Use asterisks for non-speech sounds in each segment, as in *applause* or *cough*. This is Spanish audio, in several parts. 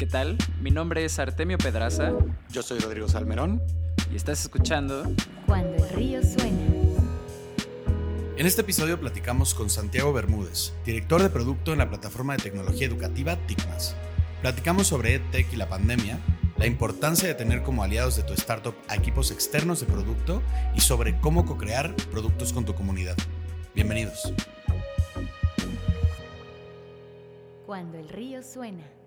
¿Qué tal? Mi nombre es Artemio Pedraza. Yo soy Rodrigo Salmerón. Y estás escuchando Cuando el río suena. En este episodio platicamos con Santiago Bermúdez, director de producto en la plataforma de tecnología educativa TICMAS. Platicamos sobre EdTech y la pandemia, la importancia de tener como aliados de tu startup a equipos externos de producto y sobre cómo co-crear productos con tu comunidad. Bienvenidos. Cuando el río suena.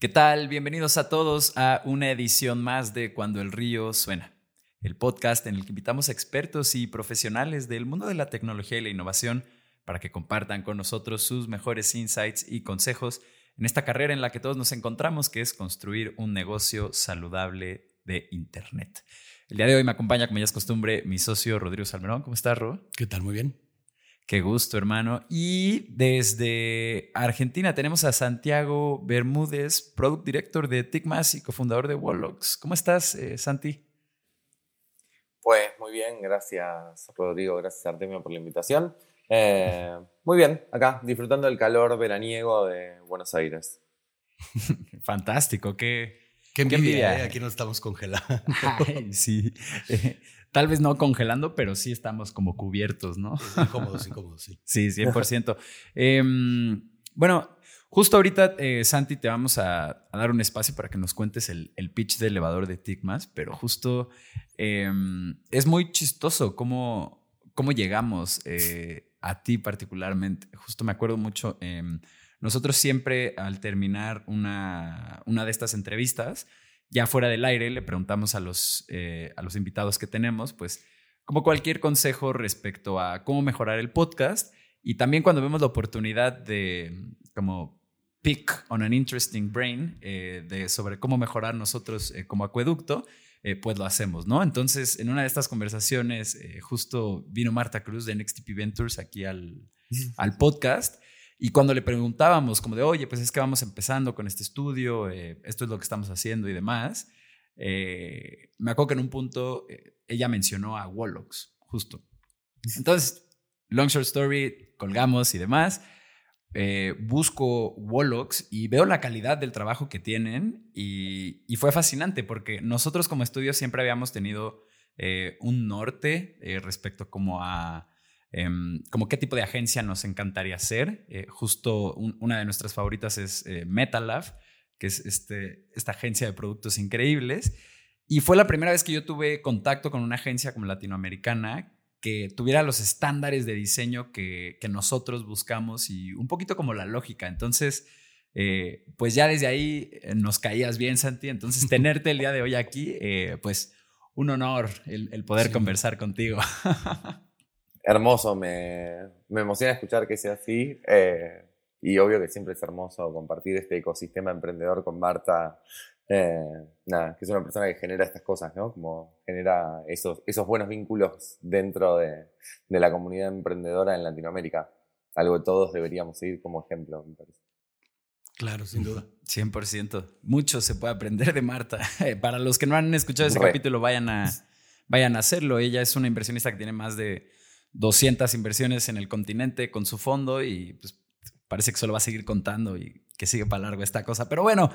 ¿Qué tal? Bienvenidos a todos a una edición más de Cuando el río suena, el podcast en el que invitamos a expertos y profesionales del mundo de la tecnología y la innovación para que compartan con nosotros sus mejores insights y consejos en esta carrera en la que todos nos encontramos, que es construir un negocio saludable de Internet. El día de hoy me acompaña, como ya es costumbre, mi socio Rodrigo Salmerón. ¿Cómo estás, Ro? ¿Qué tal? Muy bien. Qué gusto, hermano. Y desde Argentina tenemos a Santiago Bermúdez, Product Director de TICMAS y cofundador de Wallox. ¿Cómo estás, eh, Santi? Pues muy bien, gracias Rodrigo, gracias Artemio por la invitación. Eh, muy bien, acá disfrutando del calor veraniego de Buenos Aires. *laughs* Fantástico, qué, qué envidia. ¿eh? Aquí no estamos congelando. *laughs* Ay, sí. Tal vez no congelando, pero sí estamos como cubiertos, ¿no? Incómodos, incómodos, sí. *laughs* Sí, 100%. eh, bueno, justo ahorita, eh, Santi, te vamos a, a, dar un espacio para que nos cuentes el, el pitch de elevador de Ticmas, pero justo eh, es muy chistoso cómo, cómo llegamos eh, a ti particularmente. Justo me acuerdo mucho, em, nosotros siempre al terminar una, una de estas entrevistas, ya fuera del aire le preguntamos a los, eh, a los invitados que tenemos, pues como cualquier consejo respecto a cómo mejorar el podcast y también cuando vemos la oportunidad de como pick on an interesting brain eh, de sobre cómo mejorar nosotros eh, como acueducto, pues lo hacemos, ¿no? Entonces, en una de estas conversaciones, justo vino Marta Cruz de NXTP Ventures aquí al, al podcast y cuando le preguntábamos como de, oye, pues es que vamos empezando con este estudio, eh, esto es lo que estamos haciendo y demás, eh, me acuerdo que en un punto eh, ella mencionó a Wallox, justo. Entonces, long short story, colgamos y demás. Eh, busco Wallox y veo la calidad del trabajo que tienen y, y fue fascinante porque nosotros como estudio siempre habíamos tenido eh, un norte respecto como a Um, como qué tipo de agencia nos encantaría ser. Eh, justo un, una de nuestras favoritas es eh, Metalab, que es este, esta agencia de productos increíbles. Y fue la primera vez que yo tuve contacto con una agencia como latinoamericana que tuviera los estándares de diseño que, que nosotros buscamos y un poquito como la lógica. Entonces, eh, pues ya desde ahí nos caías bien, Santi. Entonces, *laughs* tenerte el día de hoy aquí, pues un honor el, el poder sí. conversar contigo. *laughs* hermoso, me, me, emociona escuchar que sea así. Eh, y obvio que siempre es hermoso compartir este ecosistema emprendedor con Marta. Eh, nada, que es una persona que genera estas cosas, ¿no? Como genera esos, esos buenos vínculos dentro de, de la comunidad emprendedora en Latinoamérica. Algo que todos deberíamos seguir como ejemplo, me parece. Claro, sin duda. 100%. Mucho se puede aprender de Marta. *laughs* Para los que no han escuchado ese Re. capítulo, vayan a, vayan a hacerlo. Ella es una inversionista que tiene más de 200 inversiones en el continente con su fondo y pues parece que solo va a seguir contando y que sigue para largo esta cosa. Pero bueno,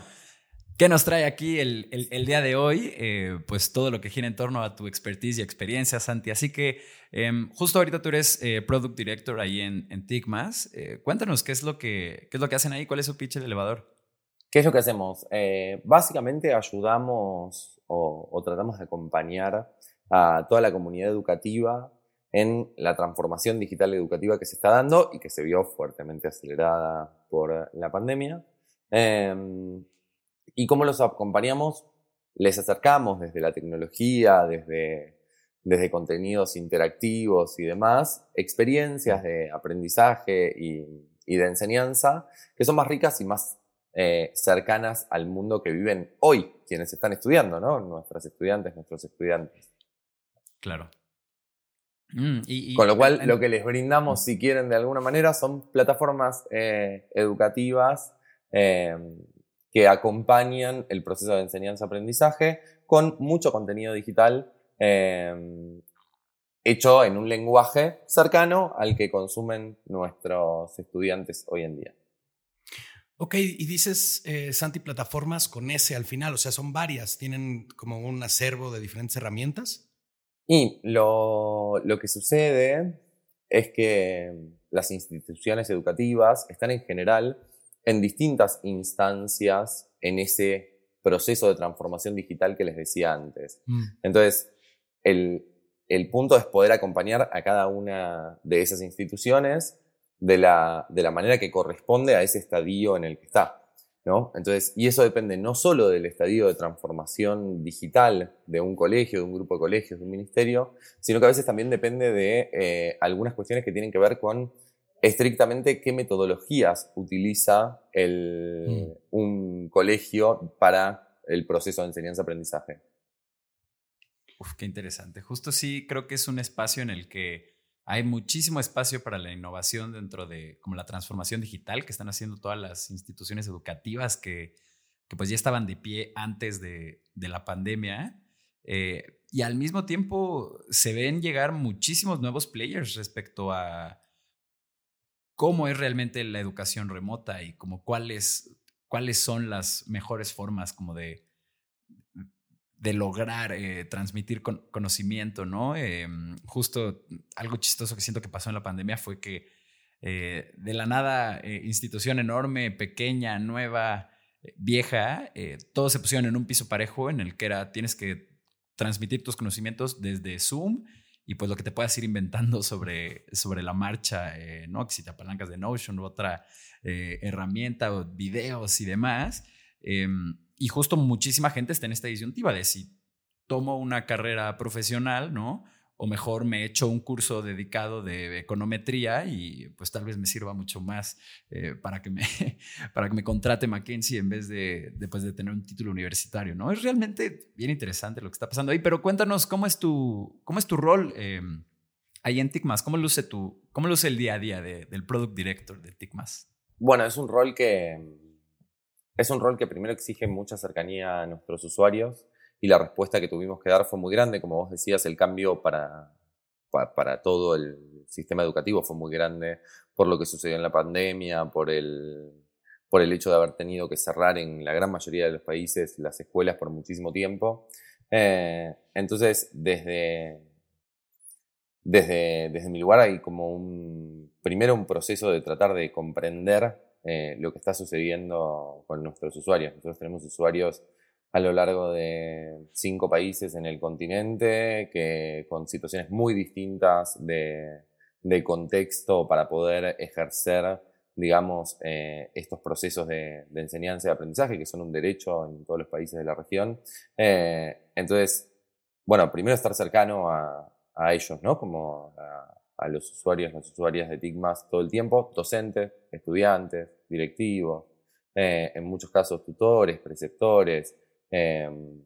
¿qué nos trae aquí el, el, día de hoy? Eh, pues todo lo que gira en torno a tu expertise y experiencia, Santi. Así que eh, justo ahorita tú eres eh, Product Director ahí en, en Ticmas. Eh, cuéntanos qué es, lo que, qué es lo que hacen ahí, cuál es su pitch el elevador. ¿Qué es lo que hacemos? Básicamente ayudamos o tratamos de acompañar a toda la comunidad educativa en la transformación digital educativa que se está dando y que se vio fuertemente acelerada por la pandemia. Eh, ¿Y cómo los acompañamos? Les acercamos desde la tecnología, desde, desde contenidos interactivos y demás, experiencias de aprendizaje y, y de enseñanza que son más ricas y más eh, cercanas al mundo que viven hoy quienes están estudiando, ¿no? Nuestras estudiantes, nuestros estudiantes. Claro. Mm, y, y, Con lo cual, en, lo que les brindamos, si quieren, de alguna manera, son plataformas eh, educativas eh, que acompañan el proceso de enseñanza-aprendizaje con mucho contenido digital eh, hecho en un lenguaje cercano al que consumen nuestros estudiantes hoy en día. Ok, y dices, eh, Santi, plataformas con S al final, o sea, son varias, tienen como un acervo de diferentes herramientas. Y lo, lo que sucede es que las instituciones educativas están en general en distintas instancias en ese proceso de transformación digital que les decía antes. Mm. Entonces, el, el punto es poder acompañar a cada una de esas instituciones de la, de la manera que corresponde a ese estadio en el que está. ¿No? Entonces, y eso depende no solo del estadio de transformación digital de un colegio, de un grupo de colegios, de un ministerio, sino que a veces también depende de eh, algunas cuestiones que tienen que ver con estrictamente qué metodologías utiliza el, un colegio para el proceso de enseñanza-aprendizaje. Uf, qué interesante. Justo sí, creo que es un espacio en el que hay muchísimo espacio para la innovación dentro de como la transformación digital que están haciendo todas las instituciones educativas que, que pues ya estaban de pie antes de, de la pandemia. Eh, y al mismo tiempo se ven llegar muchísimos nuevos players respecto a cómo es realmente la educación remota y como cuáles, cuáles son las mejores formas como de, de lograr eh, transmitir conocimiento, ¿no? Em, justo algo chistoso que siento que pasó en la pandemia fue que eh, de la nada, eh, institución enorme, pequeña, nueva, vieja, todos se pusieron en un piso parejo en el que era, tienes que transmitir tus conocimientos desde Zoom y pues lo que te puedas ir inventando sobre, sobre la marcha, ¿no? Que si te apalancas de Notion u otra herramienta o videos y demás. Em, y justo muchísima gente está en esta disyuntiva de si tomo una carrera profesional, ¿no? O mejor me echo un curso dedicado de econometría y pues tal vez me sirva mucho más eh, para, que me, *laughs* para que me contrate McKinsey en vez de, pues, de tener un título universitario, ¿no? Es realmente bien interesante lo que está pasando ahí, pero cuéntanos cómo es tu, cómo es tu rol eh, ahí en TICMAS, cómo luce, tu, cómo luce el día a día del Product Director de TICMAS. Bueno, es un rol que es un rol que primero exige mucha cercanía a nuestros usuarios y la respuesta que tuvimos que dar fue muy grande. Como vos decías, el cambio para, para, todo el sistema educativo fue muy grande por lo que sucedió en la pandemia, por el, por el hecho de haber tenido que cerrar en la gran mayoría de los países las escuelas por muchísimo tiempo. Eh, entonces, desde, desde, desde mi lugar hay como un, primero un proceso de tratar de comprender eh, lo que está sucediendo con nuestros usuarios. Nosotros tenemos usuarios a lo largo de cinco países en el continente, que con situaciones muy distintas de, contexto para poder ejercer, digamos, eh, estos procesos de, enseñanza y aprendizaje, que son un derecho en todos los países de la región. Eh, entonces, bueno, primero estar cercano a, ellos, ¿no? Como a, los usuarios, las usuarias de TICMAS todo el tiempo, docentes, estudiantes, directivos, eh, en muchos casos tutores, preceptores, em,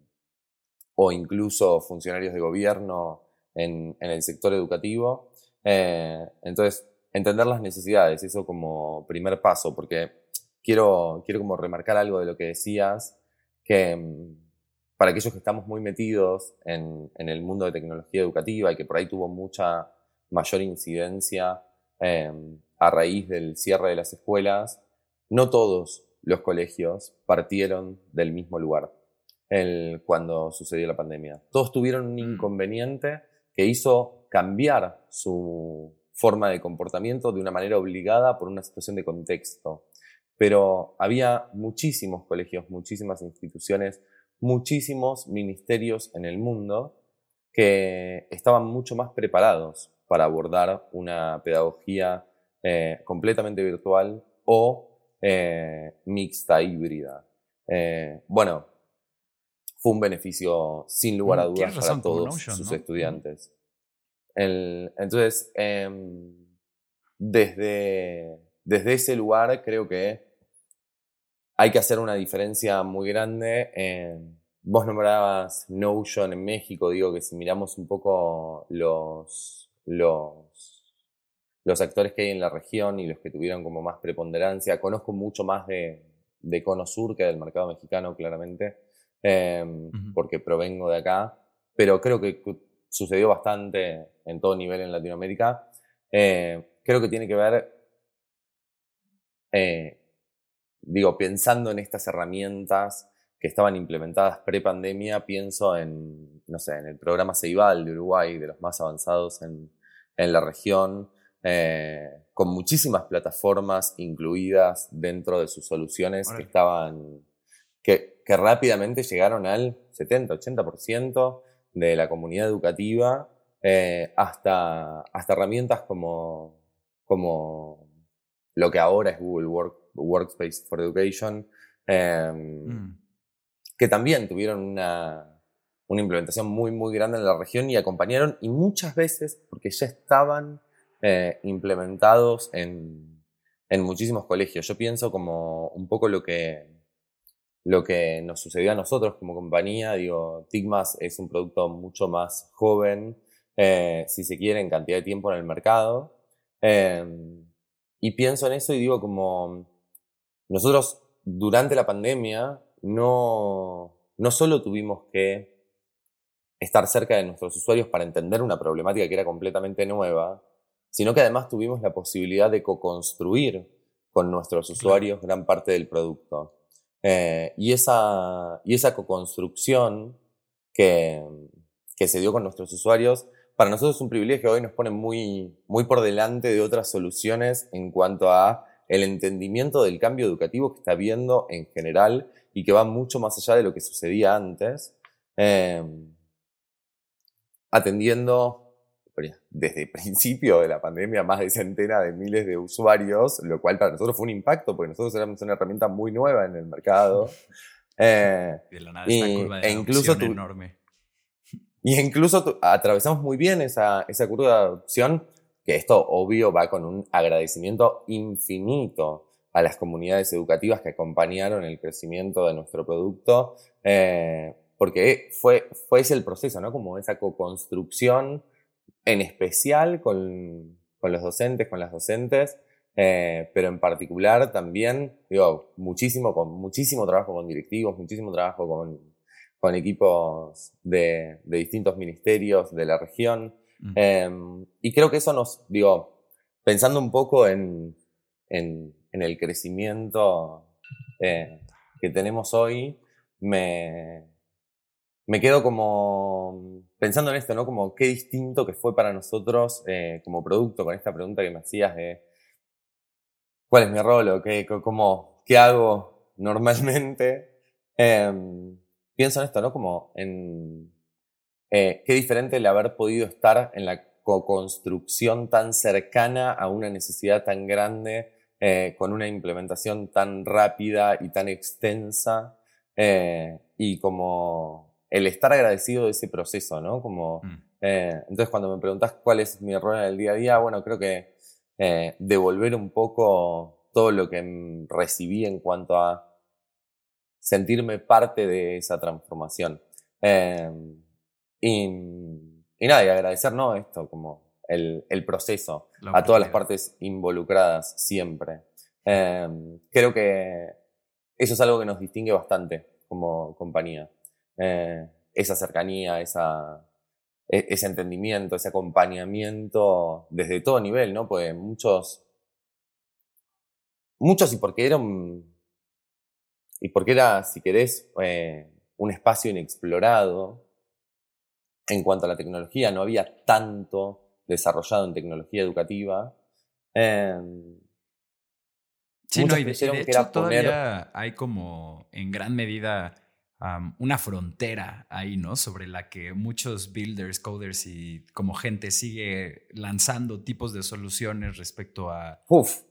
o incluso funcionarios de gobierno en, el sector educativo. Eh, entonces, entender las necesidades, eso como primer paso, porque quiero, quiero como remarcar algo de lo que decías, que em, para aquellos que estamos muy metidos en, el mundo de tecnología educativa y que por ahí tuvo mucha mayor incidencia em, a raíz del cierre de las escuelas, no todos los colegios partieron del mismo lugar cuando sucedió la pandemia. Todos tuvieron un mm. inconveniente que hizo cambiar su forma de comportamiento de una manera obligada por una situación de contexto. Pero había muchísimos colegios, muchísimas instituciones, muchísimos ministerios en el mundo que estaban mucho más preparados para abordar una pedagogía eh, completamente virtual o eh, mixta, híbrida. Eh, bueno, fue un beneficio sin lugar a mm, dudas para todos sus estudiantes. entonces, em, desde, desde ese lugar creo que hay que hacer una diferencia muy grande. vos nombrabas Notion en México, digo que si miramos un poco los, los los actores que hay en la región y los que tuvieron como más preponderancia. Conozco mucho más de, de Cono Sur que del mercado mexicano, claramente, em, porque provengo de acá, pero creo que sucedió bastante en todo nivel en Latinoamérica. Eh, creo que tiene que ver, eh, digo, pensando en estas herramientas que estaban implementadas pre-pandemia, pienso en, no sé, en el programa Ceibal de Uruguay, de los más avanzados en, en la región, eh, con muchísimas plataformas incluidas dentro de sus soluciones que estaban, que, que, rápidamente llegaron al 70-80% de la comunidad educativa, eh, hasta, hasta herramientas como, como lo que ahora es Google Work, Workspace for Education, em, mm. que también tuvieron una, una implementación muy, muy grande en la región y acompañaron, y muchas veces, porque ya estaban eh, implementados en, en, muchísimos colegios. Yo pienso como un poco lo que, lo que nos sucedió a nosotros como compañía. Digo, Tigmas es un producto mucho más joven, eh, si se quiere, en cantidad de tiempo en el mercado. Em, y pienso en eso y digo como nosotros durante la pandemia no, no solo tuvimos que estar cerca de nuestros usuarios para entender una problemática que era completamente nueva, sino que además tuvimos la posibilidad de co-construir con nuestros usuarios gran parte del producto. Eh, y esa, y esa co-construcción que, que se dio con nuestros usuarios, para nosotros es un privilegio, hoy nos pone muy, muy por delante de otras soluciones en cuanto a el entendimiento del cambio educativo que está habiendo en general y que va mucho más allá de lo que sucedía antes, eh, atendiendo desde el principio de la pandemia más de centenas de miles de usuarios, lo cual para nosotros fue un impacto, porque nosotros éramos una herramienta muy nueva en el mercado. *laughs* Eh, de la nada, y, curva de e incluso enorme. Y incluso atravesamos muy bien esa, esa curva de adopción, que esto obvio va con un agradecimiento infinito a las comunidades educativas que acompañaron el crecimiento de nuestro producto, eh, porque fue, fue ese el proceso, ¿no? Como esa co-construcción en especial con, con los docentes, con las docentes, eh, pero en particular también, digo, muchísimo, con, muchísimo trabajo con directivos, muchísimo trabajo con, con equipos de, de, distintos ministerios de la región. Em, y creo que eso nos, digo, pensando un poco en, en, en el crecimiento eh, que tenemos hoy, me, me quedo como pensando en esto, ¿no? Como qué distinto que fue para nosotros eh, como producto con esta pregunta que me hacías de cuál es mi rol o qué, cómo, qué hago normalmente. *laughs* Em, pienso en esto, ¿no? Como en eh, qué diferente el haber podido estar en la co-construcción tan cercana a una necesidad tan grande, eh, con una implementación tan rápida y tan extensa, y como el estar agradecido de ese proceso, ¿no? Como, mm. eh, entonces cuando me preguntas cuál es mi rol en el día a día, bueno, creo que eh, devolver un poco todo lo que recibí en cuanto a sentirme parte de esa transformación. Em, y, y, nada, y agradecer, ¿no? Esto, como el, el proceso, a todas las partes involucradas siempre. Em, creo que eso es algo que nos distingue bastante como compañía. Eh, esa cercanía, esa, e, ese entendimiento, ese acompañamiento desde todo nivel, ¿no? Pues muchos, muchos y porque era un, y porque era, si querés, eh, un espacio inexplorado en cuanto a la tecnología, no había tanto desarrollado en tecnología educativa. Eh, sí, no, y de, hecho todavía hay como en gran medida una frontera ahí, ¿no? Sobre la que muchos builders, coders y como gente sigue lanzando tipos de soluciones respecto a,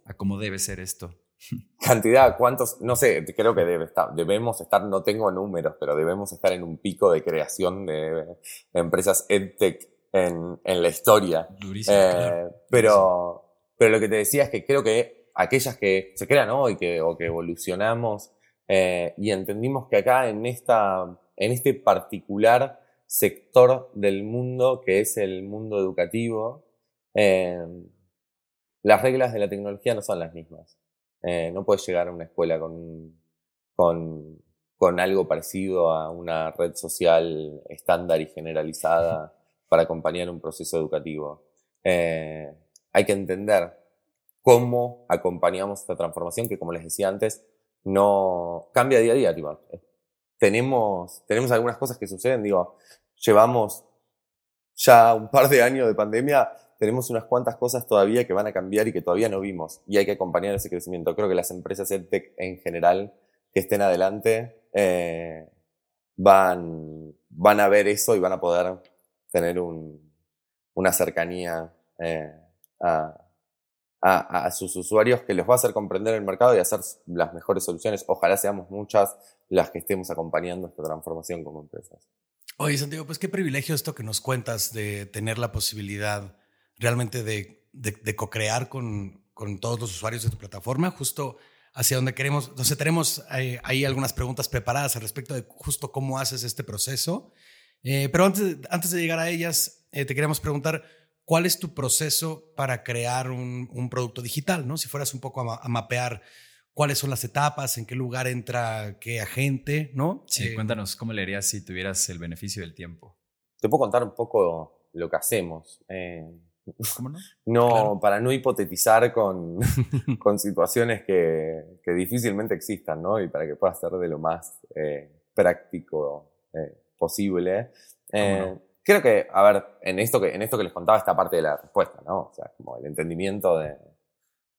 a cómo debe ser esto. *laughs* Cantidad, cuántos, no sé, creo que debe estar, debemos estar, no tengo números, pero debemos estar en un pico de creación de, empresas EdTech en, en la historia. Durísimo, eh, Pero, pero lo que te decía es que creo que aquellas que se crean hoy que, o que evolucionamos eh, y entendimos que acá en, esta, en este particular sector del mundo, que es el mundo educativo, eh, las reglas de la tecnología no son las mismas. Eh, no puedes llegar a una escuela con, con, con, algo parecido a una red social estándar y generalizada *laughs* para acompañar un proceso educativo. hay que entender cómo acompañamos esta transformación que, como les decía antes, no cambia día a día. Tipo, tenemos, tenemos algunas cosas que suceden, digo, llevamos ya un par de años de pandemia, tenemos unas cuantas cosas todavía que van a cambiar y que todavía no vimos y hay que acompañar ese crecimiento. Creo que las empresas EdTech en general que estén adelante eh, van, van a ver eso y van a poder tener un, una cercanía eh, a, a, sus usuarios que les va a hacer comprender el mercado y hacer las mejores soluciones. Ojalá seamos muchas las que estemos acompañando esta transformación como empresas. Oye, Santiago, pues qué privilegio esto que nos cuentas de tener la posibilidad realmente de, de, de co-crear con, con, todos los usuarios de tu plataforma, justo hacia donde queremos. Entonces, tenemos eh, ahí algunas preguntas preparadas al respecto de justo cómo haces este proceso. Eh, pero antes, antes de llegar a ellas, eh, te queríamos preguntar, ¿cuál es tu proceso para crear un, un producto digital? ¿no? Si fueras un poco a, a mapear cuáles son las etapas, en qué lugar entra qué agente, ¿no? Sí, eh, cuéntanos cómo le harías si tuvieras el beneficio del tiempo. Te puedo contar un poco lo que hacemos. Eh, ¿Cómo no? *laughs* No, claro. para no hipotetizar con, *laughs* con situaciones que, que, difícilmente existan, ¿no? Y para que pueda ser de lo más eh, práctico eh, posible. No? Creo que, a ver, en esto que, en esto que les contaba está parte de la respuesta, ¿no? O sea, como el entendimiento de,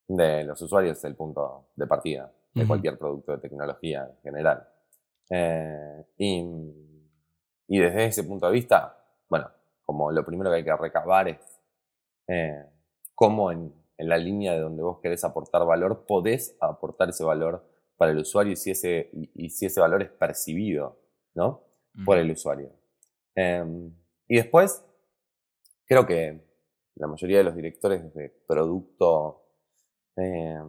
de los usuarios es el punto de partida de uh -huh. cualquier producto de tecnología en general. Eh, y, y, desde ese punto de vista, bueno, como lo primero que hay que recabar es eh, cómo en, en, la línea de donde vos querés aportar valor, podés aportar ese valor para el usuario y si ese, y, y si ese valor es percibido, ¿no? Uh -huh. Por el usuario. Eh, y después, creo que la mayoría de los directores de producto eh,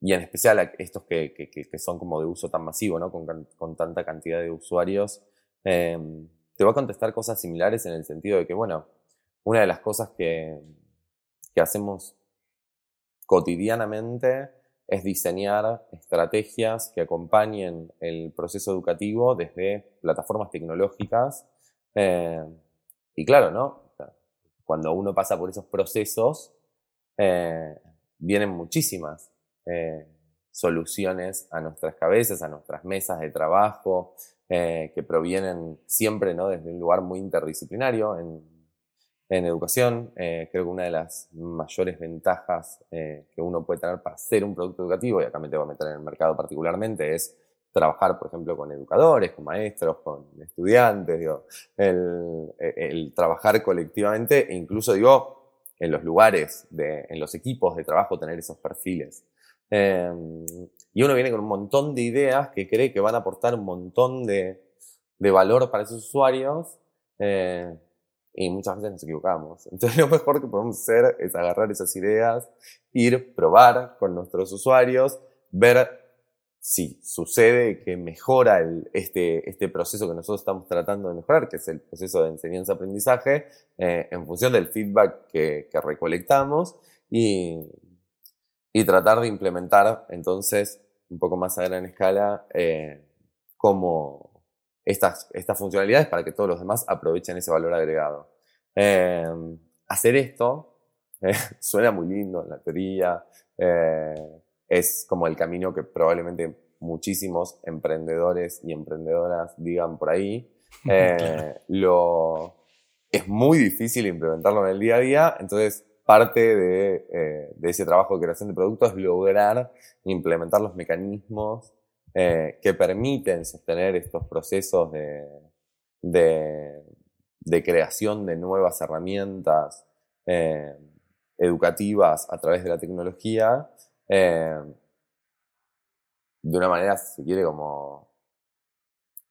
y en especial estos que, que, son como de uso tan masivo, ¿no? Con, con tanta cantidad de usuarios, eh, te va a contestar cosas similares en el sentido de que, bueno, una de las cosas que, que hacemos cotidianamente es diseñar estrategias que acompañen el proceso educativo desde plataformas tecnológicas. Eh, y claro, ¿no? Cuando uno pasa por esos procesos, eh, vienen muchísimas eh, soluciones a nuestras cabezas, a nuestras mesas de trabajo, eh, que provienen siempre ¿no? desde un lugar muy interdisciplinario en, en educación. Creo que una de las mayores ventajas que uno puede tener para hacer un producto educativo, y acá me tengo que meter en el mercado particularmente, es trabajar, por ejemplo, con educadores, con maestros, con estudiantes, el, trabajar colectivamente e incluso, digo, en los lugares, de, en los equipos de trabajo, tener esos perfiles. Eh, y uno viene con un montón de ideas que cree que van a aportar un montón de, de valor para esos usuarios eh, y muchas veces nos equivocamos. Entonces *laughs* lo mejor que podemos hacer es agarrar esas ideas, ir, probar con nuestros usuarios, ver si sucede que mejora este, este proceso que nosotros estamos tratando de mejorar, que es el proceso de enseñanza-aprendizaje, eh, en función del feedback que, recolectamos y, y, tratar de implementar entonces un poco más a gran escala eh, como estas, estas funcionalidades para que todos los demás aprovechen ese valor agregado. Eh, hacer esto *laughs* suena muy lindo en la teoría, es como el camino que probablemente muchísimos emprendedores y emprendedoras digan por ahí. *laughs* Eh, claro. lo, es muy difícil implementarlo en el día a día, entonces parte de, eh, de ese trabajo de creación de productos es lograr implementar los mecanismos eh, que permiten sostener estos procesos de, de, de creación de nuevas herramientas educativas a través de la tecnología eh, de una manera, si quiere, como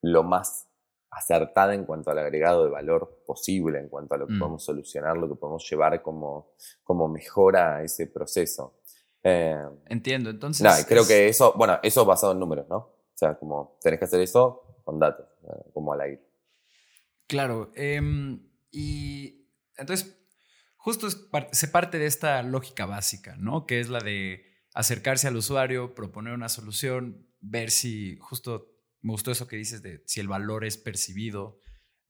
lo más acertada en cuanto al agregado de valor posible, en cuanto a lo que mm. podemos solucionar, lo que podemos llevar como, como mejora a ese proceso. Eh, Entiendo, entonces... Nada, creo que eso, bueno, eso basado en números, ¿no? O sea, como tenés que hacer eso con datos, como al aire. Claro, eh, y entonces justo se parte de esta lógica básica, ¿no? Que es la de acercarse al usuario, proponer una solución, ver si justo me gustó eso que dices de si el valor es percibido,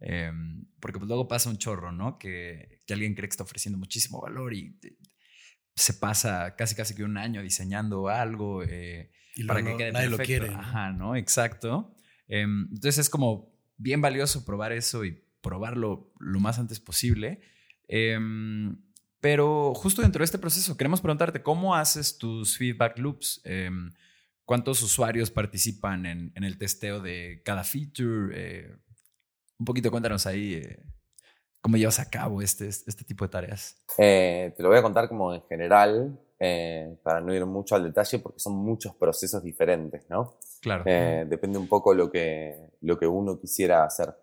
eh, porque pues luego pasa un chorro, ¿no? Que, que, alguien cree que está ofreciendo muchísimo valor y se pasa casi casi que un año diseñando algo, eh, Y para que quede nadie lo perfecto. quiere, ¿no? Ajá, ¿no? Exacto. Em, entonces es como bien valioso probar eso y probarlo lo más antes posible. Pero justo dentro de este proceso, queremos preguntarte cómo haces tus feedback loops. Em, ¿Cuántos usuarios participan en, en el testeo de cada feature? Eh, un poquito cuéntanos ahí eh, cómo llevas a cabo este, este tipo de tareas. Eh, te lo voy a contar como en general, para no ir mucho al detalle, porque son muchos procesos diferentes, ¿no? Claro. Depende un poco lo que, lo que uno quisiera hacer.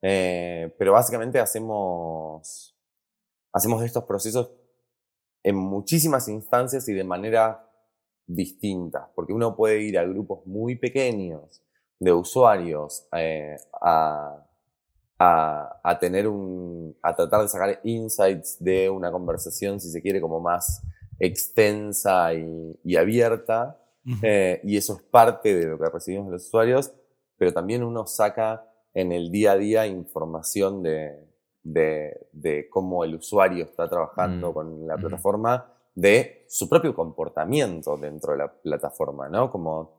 Pero básicamente hacemos, hacemos estos procesos en muchísimas instancias y de manera distinta, porque uno puede ir a grupos muy pequeños de usuarios eh, a, a, a tener un, a tratar de sacar insights de una conversación, si se quiere, como más extensa y, y abierta, Ujú. eh, y eso es parte de lo que recibimos de los usuarios, pero también uno saca en el día a día información de, de, de cómo el usuario está trabajando Mm. con la plataforma, de su propio comportamiento dentro de la plataforma, ¿no? Como,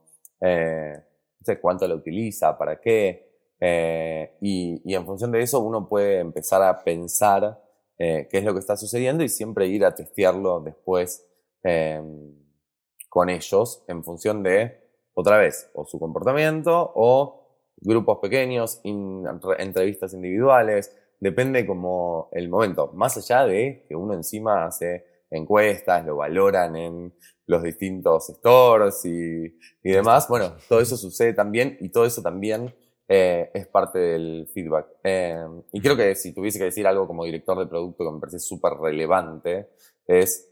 eh, no sé, cuánto la utiliza, para qué, eh, y, y en función de eso uno puede empezar a pensar eh, qué es lo que está sucediendo y siempre ir a testearlo después con ellos en función de, otra vez, o su comportamiento o grupos pequeños, in- entrevistas individuales, depende como el momento, más allá de que uno encima hace encuestas, lo valoran en los distintos stores y, y demás, bueno, todo eso sucede también y todo eso también eh, es parte del feedback. Eh, y creo que si tuviese que decir algo como director de producto que me parece súper relevante, es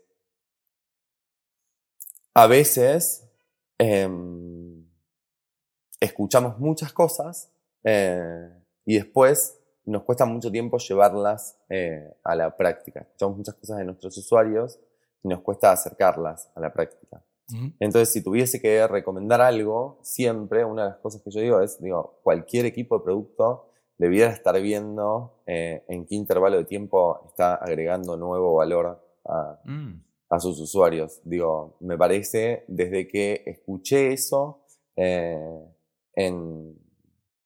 a veces em, escuchamos muchas cosas eh, y después nos cuesta mucho tiempo llevarlas eh, a la práctica. Escuchamos muchas cosas de nuestros usuarios y nos cuesta acercarlas a la práctica. Entonces, si tuviese que recomendar algo, siempre una de las cosas que yo digo es, digo, cualquier equipo de producto debiera estar viendo eh, en qué intervalo de tiempo está agregando nuevo valor a, Mm, a sus usuarios. Digo, me parece, desde que escuché eso eh, en,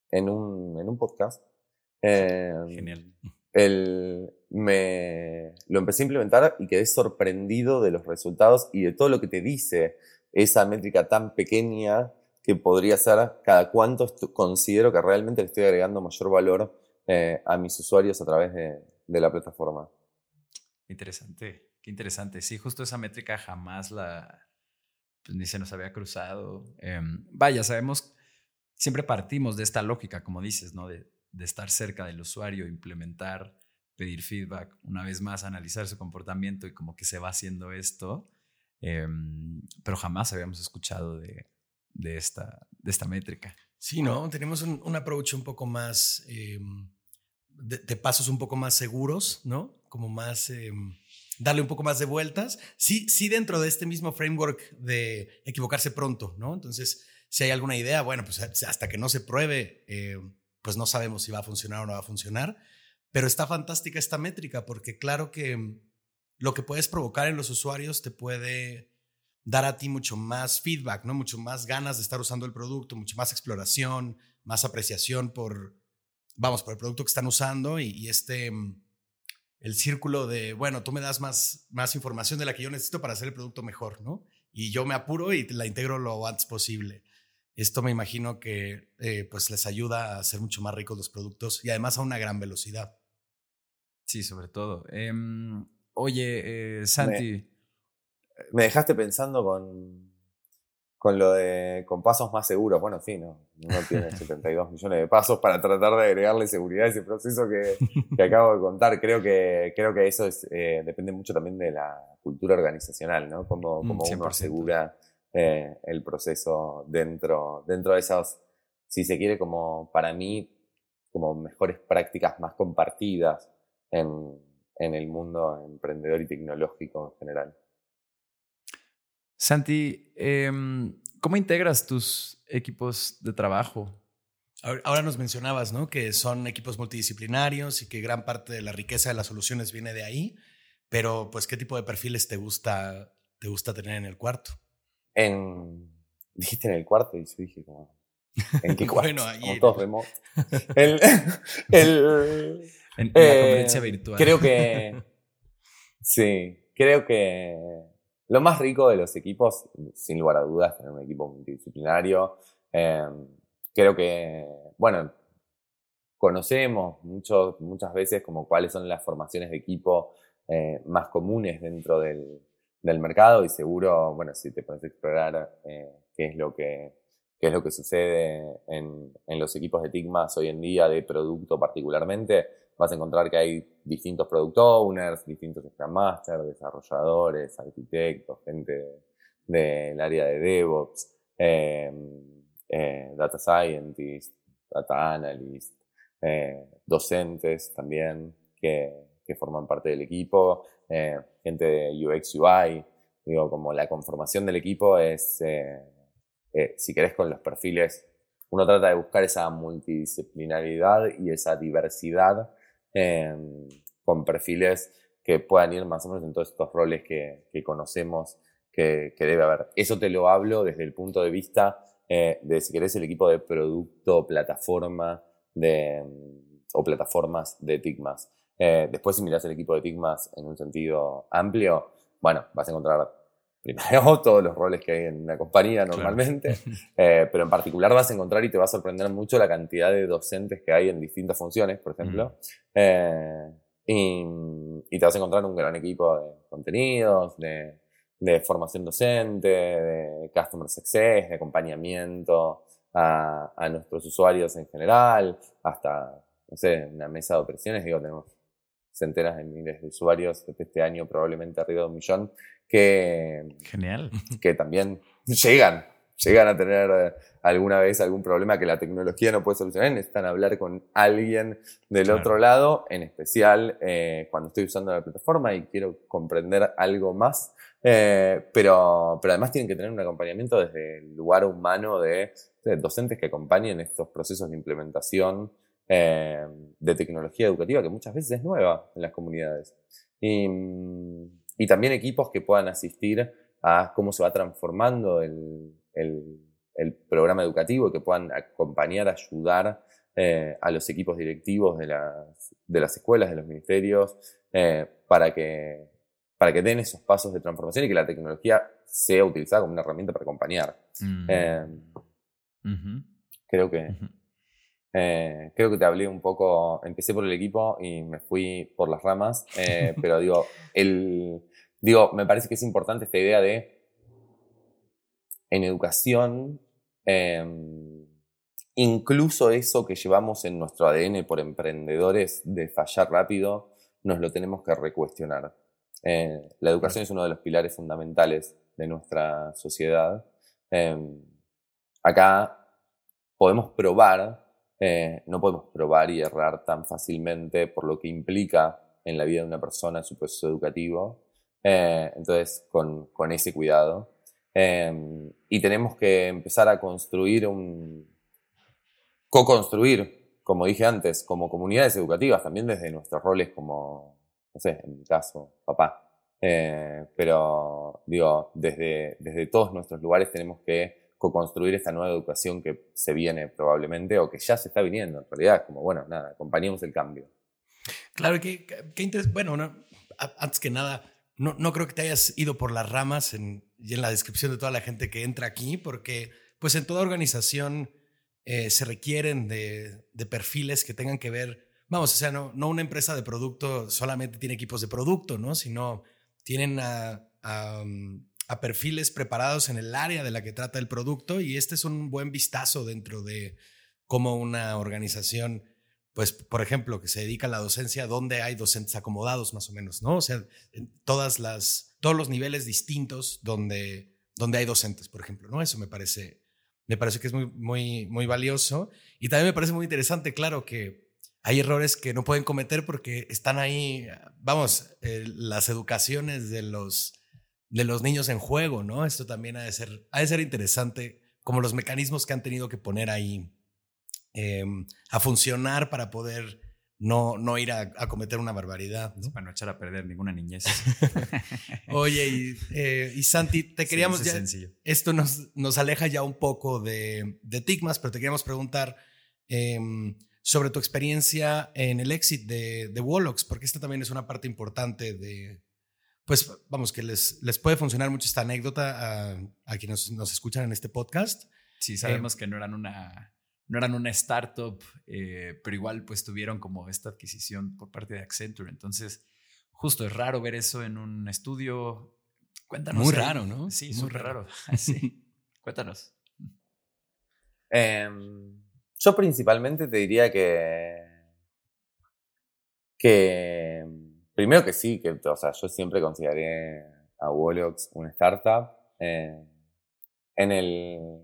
en, un, en un podcast, eh, genial. el, me, lo empecé a implementar y quedé sorprendido de los resultados y de todo lo que te dice esa métrica tan pequeña que podría ser cada cuánto considero que realmente le estoy agregando mayor valor eh, a mis usuarios a través de, de la plataforma. Interesante, qué interesante. Sí, justo esa métrica jamás la, pues, ni se nos había cruzado. Em, vaya, sabemos, siempre partimos de esta lógica, como dices, ¿no? De, de estar cerca del usuario, implementar, pedir feedback, una vez más analizar su comportamiento y como que se va haciendo esto. Em, pero jamás habíamos escuchado de, de esta, de esta métrica. Sí, ¿no? Tenemos un, un un poco más eh, de, pasos un poco más seguros, ¿no? Como más eh, darle un poco más de vueltas. Sí, sí, dentro de este mismo framework de equivocarse pronto, ¿no? Entonces, si hay alguna idea, bueno, pues hasta que no se pruebe, pues no sabemos si va a funcionar o no va a funcionar. Pero está fantástica esta métrica porque claro que lo que puedes provocar en los usuarios te puede dar a ti mucho más feedback, ¿no? Mucho más ganas de estar usando el producto, mucho más exploración, más apreciación por, vamos, por el producto que están usando y, este, mm, el círculo de, bueno, tú me das más, más información de la que yo necesito para hacer el producto mejor, ¿no? Y yo me apuro y la integro lo antes posible. Esto me imagino que eh, pues les ayuda a hacer mucho más ricos los productos y además a una gran velocidad. Sí, sobre todo. Em, oye, eh, Santi. Me dejaste pensando con, con lo de con pasos más seguros. Bueno, sí, no, no tiene *laughs* 72 millones de pasos para tratar de agregarle seguridad a ese proceso que, *laughs* que acabo de contar. Creo que, creo que eso es, eh, depende mucho también de la cultura organizacional, ¿no? Cómo, Mm, cómo uno 100%. Eh, el proceso dentro, dentro de esas, si se quiere, como para mí, como mejores prácticas más compartidas en, en el mundo emprendedor y tecnológico en general. Santi, em, ¿cómo integras tus equipos de trabajo? Ahora ahora nos mencionabas, ¿no? Que son equipos multidisciplinarios y que gran parte de la riqueza de las soluciones viene de ahí, pero pues ¿qué tipo de perfiles te gusta, te gusta tener en el cuarto? En, dijiste en el cuarto y yo dije como, ¿en qué *laughs* cuarto? Bueno, ahí como todos remotos. *laughs* El, el, En, la eh, conferencia virtual. Creo que. *laughs* sí, creo que lo más rico de los equipos, sin lugar a dudas, tener un equipo multidisciplinario. Eh, creo que, bueno, conocemos mucho, muchas veces como cuáles son las formaciones de equipo eh, más comunes dentro del, del mercado y seguro, bueno, si te pones a explorar eh, qué es lo que qué es lo que sucede en, en los equipos de Tigmas hoy en día, de producto particularmente, vas a encontrar que hay distintos product owners, distintos Scrum Masters, desarrolladores, arquitectos, gente del área de DevOps, eh, eh, Data Scientist, Data Analyst, eh, docentes también que, que, forman parte del equipo, eh, gente de UX UI, digo, como la conformación del equipo es, eh, eh, si querés, con los perfiles, uno trata de buscar esa multidisciplinaridad y esa diversidad eh, con perfiles que puedan ir más o menos en todos estos roles que, conocemos que, debe haber. Eso te lo hablo desde el punto de vista eh, de, si querés, el equipo de producto, plataforma de, o plataformas de Tigmas. Eh, después, si miras el equipo de Tigmas en un sentido amplio, bueno, vas a encontrar primero *laughs* todos los roles que hay en una compañía normalmente, claro. *laughs* eh, pero en particular vas a encontrar y te va a sorprender mucho la cantidad de docentes que hay en distintas funciones, por ejemplo. Mm. Eh, y, y, te vas a encontrar un gran equipo de contenidos, de, de, formación docente, de customer success, de acompañamiento a, a, nuestros usuarios en general, hasta, no sé, una mesa de operaciones, digo, tenemos centenas de miles de usuarios este año, probablemente arriba de un millón, que, Genial. que también llegan, llegan a tener eh, alguna vez algún problema que la tecnología no puede solucionar, necesitan hablar con alguien del claro. otro lado, en especial eh, cuando estoy usando la plataforma y quiero comprender algo más, eh, pero, pero además tienen que tener un acompañamiento desde el lugar humano de, de docentes que acompañen estos procesos de implementación eh, de tecnología educativa que muchas veces es nueva en las comunidades. Y, y también equipos que puedan asistir a cómo se va transformando el, el, el programa educativo y que puedan acompañar, ayudar eh, a los equipos directivos de las, de las escuelas, de los ministerios, eh, para, que, para que den esos pasos de transformación y que la tecnología sea utilizada como una herramienta para acompañar. Mm. Eh, uh -huh. Creo que... Uh -huh. Eh, creo que te hablé un poco, empecé por el equipo y me fui por las ramas, eh, *laughs* pero digo, el, digo, me parece que es importante esta idea de, en educación, eh, incluso eso que llevamos en nuestro ADN por emprendedores de fallar rápido, nos lo tenemos que recuestionar. Eh, la educación es uno de los pilares fundamentales de nuestra sociedad. acá podemos probar eh, no podemos probar y errar tan fácilmente por lo que implica en la vida de una persona en su proceso educativo. Eh, entonces, con, con, ese cuidado. Eh, y tenemos que empezar a construir un. co-construir, como dije antes, como comunidades educativas, también desde nuestros roles como, no sé, en mi caso, papá. pero, digo, desde, desde todos nuestros lugares tenemos que co-construir esta nueva educación que se viene probablemente o que ya se está viniendo en realidad, como bueno, nada, acompañemos el cambio. Claro, que, que interesante. Bueno, no, antes que nada, no, no, creo que te hayas ido por las ramas en, y en la descripción de toda la gente que entra aquí, porque pues en toda organización eh, se requieren de, de, perfiles que tengan que ver, vamos, o sea, no, no una empresa de producto solamente tiene equipos de producto, ¿no? Sino tienen a, a a perfiles preparados en el área de la que trata el producto y este es un buen vistazo dentro de cómo una organización, pues, por ejemplo, que se dedica a la docencia, donde hay docentes acomodados más o menos, ¿no? O sea, en todas las, todos los niveles distintos donde, donde hay docentes, por ejemplo, ¿no? Eso me parece, me parece que es muy, muy, muy valioso y también me parece muy interesante, claro, que hay errores que no pueden cometer porque están ahí, vamos, eh, las educaciones de los de los niños en juego, ¿no? Esto también ha de ser, ha de ser interesante, como los mecanismos que han tenido que poner ahí eh, a funcionar para poder no, no ir a, a cometer una barbaridad. ¿no? Para no echar a perder ninguna niñez. *laughs* Oye, y, eh, y Santi, te queríamos Sí, ya, sencillo. esto nos, nos aleja ya un poco de, de Tigmas, pero te queríamos preguntar em, sobre tu experiencia en el exit de, de Wolox, porque esta también es una parte importante de, pues vamos, que les, les puede funcionar mucho esta anécdota a, a quienes nos escuchan en este podcast. Sí, Eh, sabemos que no eran una, no eran una startup, eh, pero igual pues tuvieron como esta adquisición por parte de Accenture. Entonces, justo es raro ver eso en un estudio. Cuéntanos. Muy raro, ¿no? Sí, Muy súper raro. raro. Sí. *laughs* Cuéntanos. Em, yo principalmente te diría que. Que. Primero que sí, que o sea, yo siempre consideré a Wolox una startup. Eh, en el.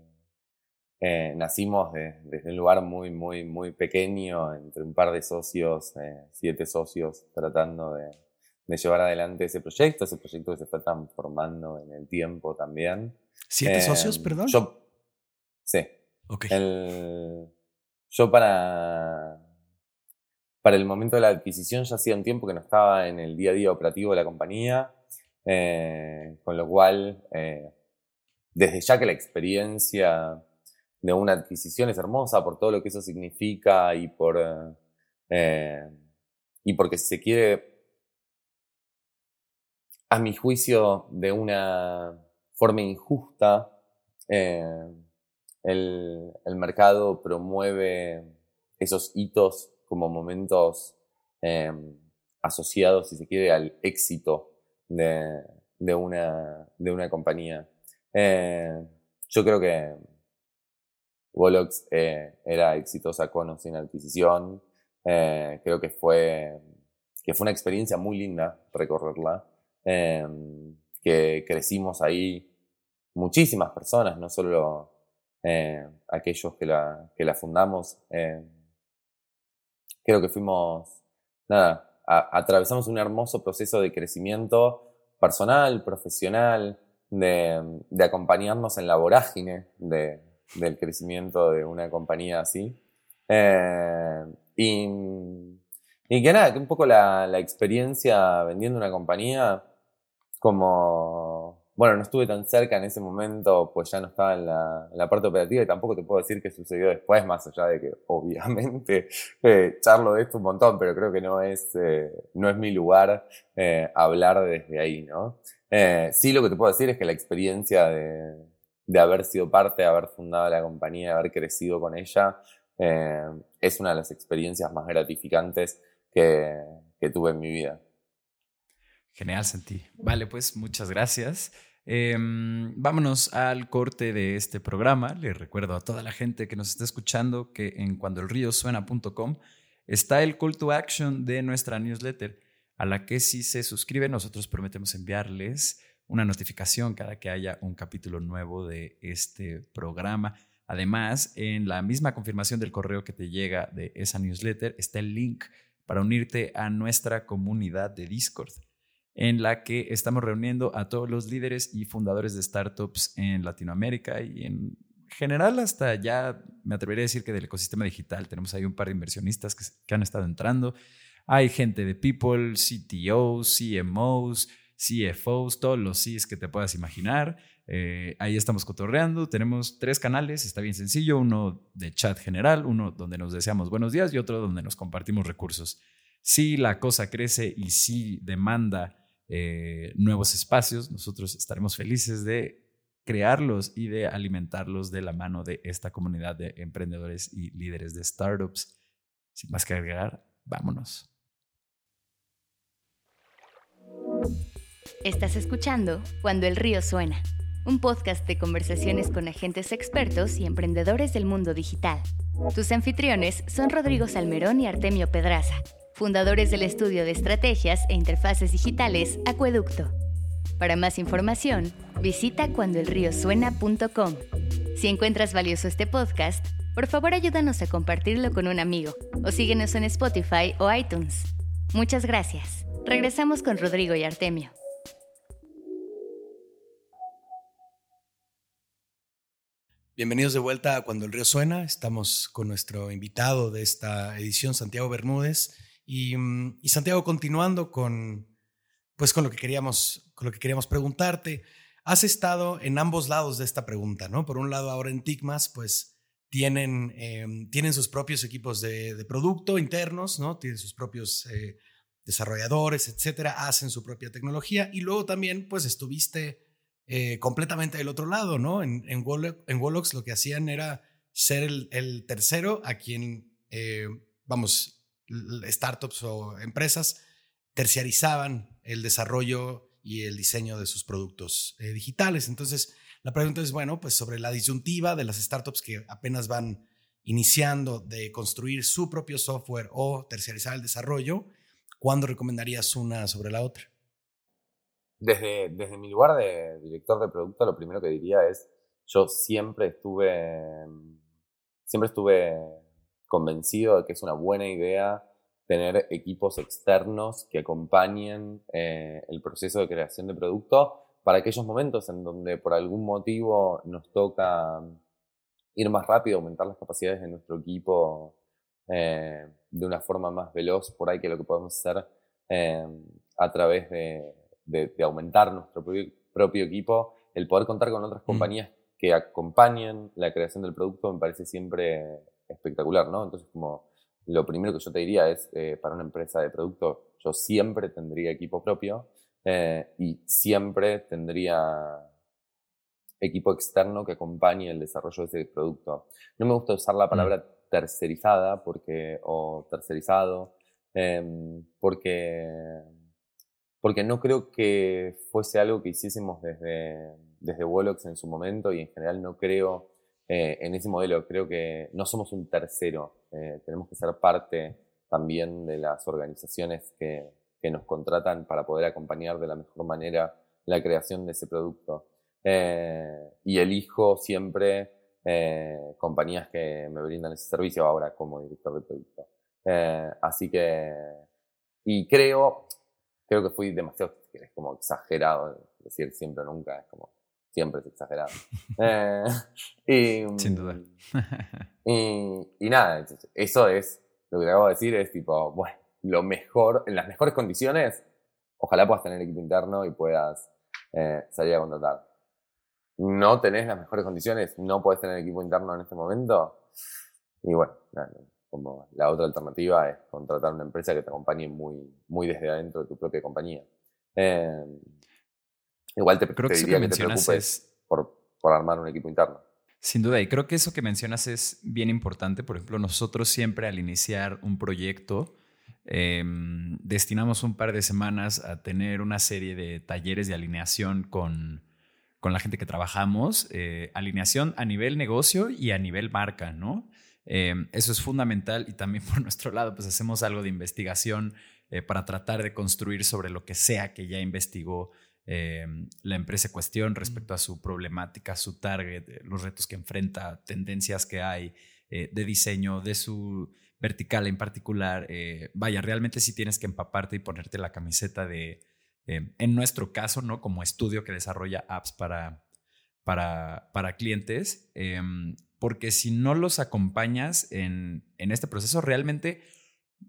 eh, nacimos de- desde un lugar muy, muy, muy pequeño, entre un par de socios, eh, siete socios, tratando de, de llevar adelante ese proyecto, ese proyecto que se fue transformando en el tiempo también. ¿Siete Em, socios, perdón? Yo, sí. Ok. El- yo para, para el momento de la adquisición ya hacía un tiempo que no estaba en el día a día operativo de la compañía, eh, con lo cual, eh, desde ya que la experiencia de una adquisición es hermosa por todo lo que eso significa y por eh, y porque se quiere, a mi juicio, de una forma injusta, eh, el mercado promueve esos hitos como momentos eh, asociados, si se quiere, al éxito de, una, de una compañía. Eh, yo creo que Wolox eh, era exitosa con o sin adquisición. Eh, creo que fue, que fue una experiencia muy linda recorrerla. Eh, que crecimos ahí muchísimas personas, no solo aquellos que la, que la fundamos. Creo que fuimos, nada, atravesamos un hermoso proceso de crecimiento personal, profesional, de, de acompañarnos en la vorágine de, del crecimiento de una compañía así. Eh, y, y que nada, que un poco la, la experiencia vendiendo una compañía, como, bueno, no estuve tan cerca en ese momento, pues ya no estaba en la, parte operativa y tampoco te puedo decir qué sucedió después, más allá de que *laughs* obviamente eh, charlo de esto un montón, pero creo que no es, eh, no es mi lugar eh, hablar desde ahí, ¿no? Sí, lo que te puedo decir es que la experiencia de, de haber sido parte, de haber fundado la compañía, de haber crecido con ella, es una de las experiencias más gratificantes que, que tuve en mi vida. Genial, Santi. Vale, pues muchas gracias. Em, vámonos al corte de este programa. Les recuerdo a toda la gente que nos está escuchando que en cuandoelríosuena.com está el call to action de nuestra newsletter, a la que si se suscriben, nosotros prometemos enviarles una notificación cada que haya un capítulo nuevo de este programa. Además, en la misma confirmación del correo que te llega de esa newsletter está el link para unirte a nuestra comunidad de Discord en la que estamos reuniendo a todos los líderes y fundadores de startups en Latinoamérica y en general hasta ya me atrevería a decir que del ecosistema digital tenemos ahí un par de inversionistas que, han estado entrando. Hay gente de People, CTOs, CMOs, CFOs, todos los Cs que te puedas imaginar. Eh, ahí estamos cotorreando. Tenemos tres canales, está bien sencillo. Uno de chat general, uno donde nos deseamos buenos días y otro donde nos compartimos recursos. Si la cosa crece y si demanda eh, nuevos espacios, nosotros estaremos felices de crearlos y de alimentarlos de la mano de esta comunidad de emprendedores y líderes de startups. Sin más que agregar, vámonos. Estás escuchando Cuando el río suena, un podcast de conversaciones con agentes expertos y emprendedores del mundo digital. Tus anfitriones son Rodrigo Salmerón y Artemio Pedraza, fundadores del estudio de estrategias e interfaces digitales Acueducto. Para más información, visita cuandoelriosuena.com. Si encuentras valioso este podcast, por favor ayúdanos a compartirlo con un amigo o síguenos en Spotify o iTunes. Muchas gracias. Regresamos con Rodrigo y Artemio. Bienvenidos de vuelta a Cuando el Río Suena. Estamos con nuestro invitado de esta edición, Santiago Bermúdez. Y, mm, y, Santiago, continuando con, pues con lo que queríamos, con lo que queríamos preguntarte, has estado en ambos lados de esta pregunta, ¿no? Por un lado, ahora en Tigmas, pues tienen, em, tienen sus propios equipos de, producto internos, ¿no? Tienen sus propios eh, desarrolladores, etcétera, hacen su propia tecnología y luego también, pues estuviste eh, completamente del otro lado, ¿no? En, en, Wolox, lo que hacían era ser el, tercero a quien, eh, vamos, startups o empresas terciarizaban el desarrollo y el diseño de sus productos eh, digitales. Entonces, la pregunta es, bueno, pues sobre la disyuntiva de las startups que apenas van iniciando de construir su propio software o terciarizar el desarrollo, ¿cuándo recomendarías una sobre la otra? Desde, desde mi lugar de director de producto, lo primero que diría es, yo siempre estuve, siempre estuve convencido de que es una buena idea tener equipos externos que acompañen eh, el proceso de creación de producto para aquellos momentos en donde por algún motivo nos toca ir más rápido, aumentar las capacidades de nuestro equipo eh, de una forma más veloz por ahí que lo que podemos hacer eh, a través de, de, aumentar nuestro propio, equipo, el poder contar con otras mm. compañías que acompañen la creación del producto me parece siempre espectacular, ¿no? Entonces, como lo primero que yo te diría es, eh, para una empresa de producto, yo siempre tendría equipo propio eh, y siempre tendría equipo externo que acompañe el desarrollo de ese producto. No me gusta usar la mm. palabra tercerizada porque, o tercerizado, em, porque, porque no creo que fuese algo que hiciésemos desde, desde Wolox en su momento y en general no creo eh, en ese modelo. Creo que no somos un tercero, eh, tenemos que ser parte también de las organizaciones que, nos contratan para poder acompañar de la mejor manera la creación de ese producto. Eh, y elijo siempre compañías que me brindan ese servicio ahora como director de producto. así que, y creo, creo que fui demasiado, es como exagerado decir siempre nunca, es como siempre es exagerado. *laughs* Eh, Sin duda. *laughs* y, nada, eso es, lo que te acabo de decir es tipo, bueno, lo mejor, en las mejores condiciones, ojalá puedas tener equipo interno y puedas eh, salir a contratar. No tenés las mejores condiciones, no puedes tener equipo interno en este momento. Y bueno, como la otra alternativa es contratar una empresa que te acompañe muy, muy desde adentro de tu propia compañía. Eh, Igual te, creo que, diría que, te preocupes por, por armar un equipo interno. Sin duda, y creo que eso que mencionas es bien importante. Por ejemplo, nosotros siempre al iniciar un proyecto, em, destinamos un par de semanas a tener una serie de talleres de alineación con, con la gente que trabajamos, eh, alineación a nivel negocio y a nivel marca, ¿no? Em, eso es fundamental y también *laughs* por nuestro lado, pues hacemos algo de investigación eh, para tratar de construir sobre lo que sea que ya investigó eh, la empresa en cuestión respecto a su problemática, su target, eh, los retos que enfrenta, tendencias que hay eh, de diseño, de su vertical en particular. vaya, realmente sí tienes que empaparte y ponerte la camiseta de, en nuestro caso, ¿no? Como estudio que desarrolla apps para, para, para clientes, porque si no los acompañas en, en este proceso, realmente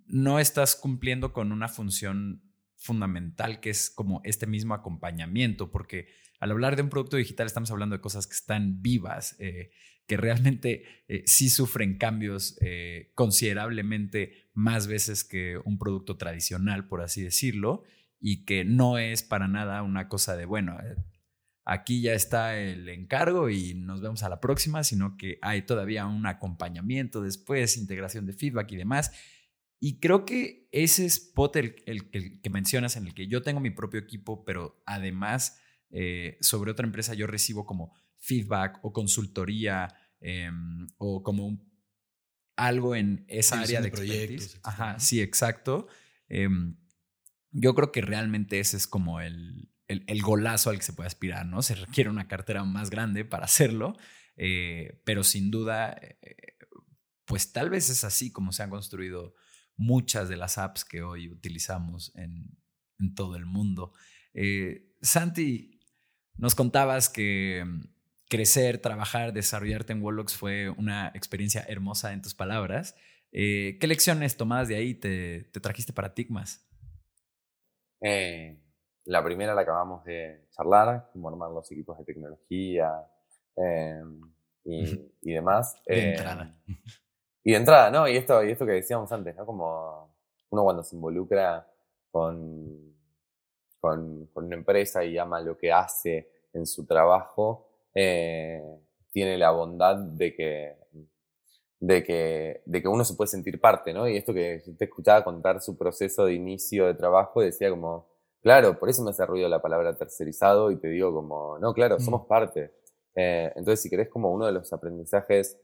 no estás cumpliendo con una función fundamental que es como este mismo acompañamiento, porque al hablar de un producto digital estamos hablando de cosas que están vivas, eh, que realmente eh, sí sufren cambios eh, considerablemente más veces que un producto tradicional, por así decirlo, y que no es para nada una cosa de, bueno, aquí ya está el encargo y nos vemos a la próxima, sino que hay todavía un acompañamiento después, integración de feedback y demás. Y creo que ese spot, el, el, que mencionas, en el que yo tengo mi propio equipo, pero además eh, sobre otra empresa yo recibo como feedback o consultoría em, o como algo en esa área de, proyectos. Ajá, sí, exacto. Em, yo creo que realmente ese es como el, el, golazo al que se puede aspirar, ¿no? Se requiere una cartera más grande para hacerlo, eh, pero sin duda, eh, pues tal vez es así como se han construido muchas de las apps que hoy utilizamos en, todo el mundo. Eh, Santi, nos contabas que mm, crecer, trabajar, desarrollarte en Wolox fue una experiencia hermosa en tus palabras. Eh, ¿Qué lecciones tomadas de ahí te, te trajiste para Tigmas? Eh, la primera la acabamos de charlar, como armar los equipos de tecnología eh, y, y, demás. De entrada. *laughs* Y de entrada, ¿no? Y esto, y esto que decíamos antes, ¿no? Como uno cuando se involucra con, con, con una empresa y ama lo que hace en su trabajo, tiene la bondad de que de que, de que uno se puede sentir parte, ¿no? Y esto que te escuchaba contar su proceso de inicio de trabajo, decía como, claro, por eso me hace ruido la palabra tercerizado y te digo como, no, claro, mm. somos parte. Eh, entonces, si querés, como uno de los aprendizajes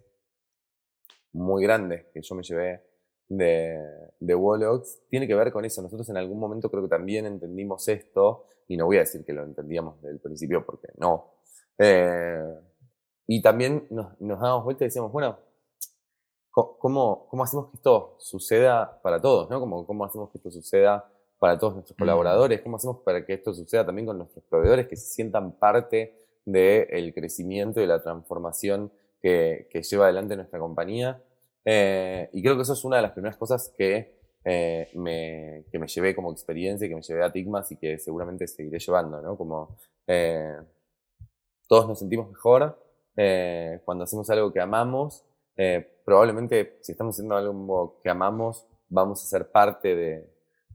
muy grandes que yo me llevé de, de Wallox, tiene que ver con eso. Nosotros en algún momento creo que también entendimos esto, y no voy a decir que lo entendíamos desde el principio porque no. Eh, y también nos, nos damos vuelta y decíamos, bueno, ¿cómo, cómo hacemos que esto suceda para todos? ¿no? ¿Cómo, ¿Cómo hacemos que esto suceda para todos nuestros mm. colaboradores? ¿Cómo hacemos para que esto suceda también con nuestros proveedores, que se sientan parte del crecimiento y la transformación que, que, lleva adelante nuestra compañía? Eh, y creo que eso es una de las primeras cosas que, eh, me, que me llevé como experiencia, que me llevé a Tigmas y que seguramente seguiré llevando, ¿no? Como eh, todos nos sentimos mejor cuando hacemos algo que amamos eh, probablemente si estamos haciendo algo que amamos, vamos a ser parte de,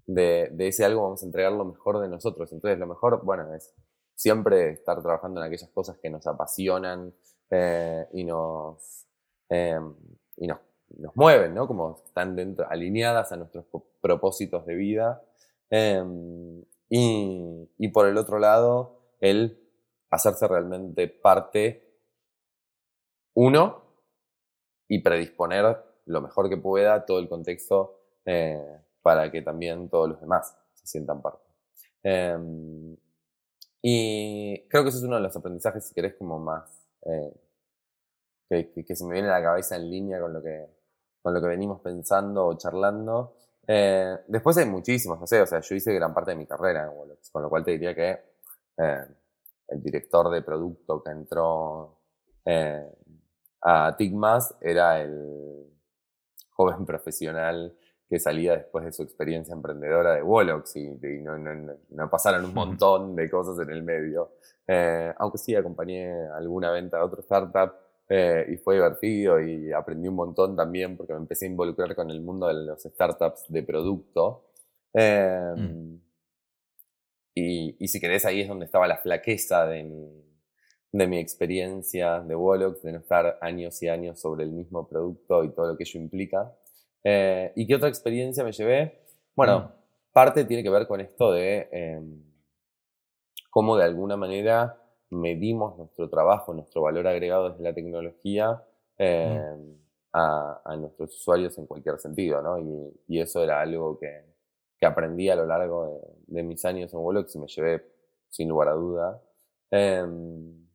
de, ese algo, vamos a entregar lo mejor de nosotros. Entonces, lo mejor, bueno, es siempre estar trabajando en aquellas cosas que nos apasionan eh, y, nos, em, y nos, nos, mueven, ¿no? Como están dentro, alineadas a nuestros propósitos de vida. Em, y, y por el otro lado, el hacerse realmente parte, uno, y predisponer lo mejor que pueda todo el contexto eh, para que también todos los demás se sientan parte. Em, y creo que eso es uno de los aprendizajes, si querés, como más eh, que, se me viene a la cabeza en línea con lo que, con lo que venimos pensando o charlando. Eh, después hay muchísimos, no sé, o sea, yo hice gran parte de mi carrera con lo cual te diría que el director de producto que entró a Tigmas era el joven *laughs* profesional que salía después de su experiencia emprendedora de Wolox y, no, no, no, pasaron un montón de cosas en el medio. Eh, aunque sí acompañé alguna venta de otro startup eh, y fue divertido y aprendí un montón también porque me empecé a involucrar con el mundo de los startups de producto. Eh, mm. y, y si querés, ahí es donde estaba la flaqueza de mi, de mi experiencia de Wolox, de no estar años y años sobre el mismo producto y todo lo que ello implica. Eh, ¿Y qué otra experiencia me llevé? Bueno, mm. parte tiene que ver con esto de em, cómo de alguna manera medimos nuestro trabajo, nuestro valor agregado desde la tecnología mm. em, a, nuestros usuarios en cualquier sentido, ¿no? Y, eso era algo que, que, aprendí a lo largo de, mis años en Wolox y me llevé sin lugar a duda. Em,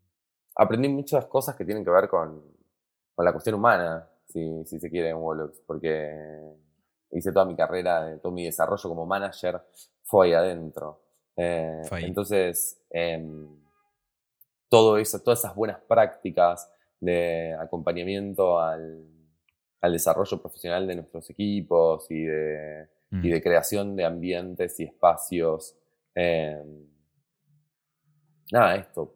aprendí muchas cosas que tienen que ver con, con la cuestión humana, si, si se quiere, en Wolox, porque hice toda mi carrera, todo mi desarrollo como manager fue ahí adentro. Eh, entonces, eh, todo eso, todas esas buenas prácticas de acompañamiento al, al desarrollo profesional de nuestros equipos y de, y de mm. creación de ambientes y espacios. Eh, nada, esto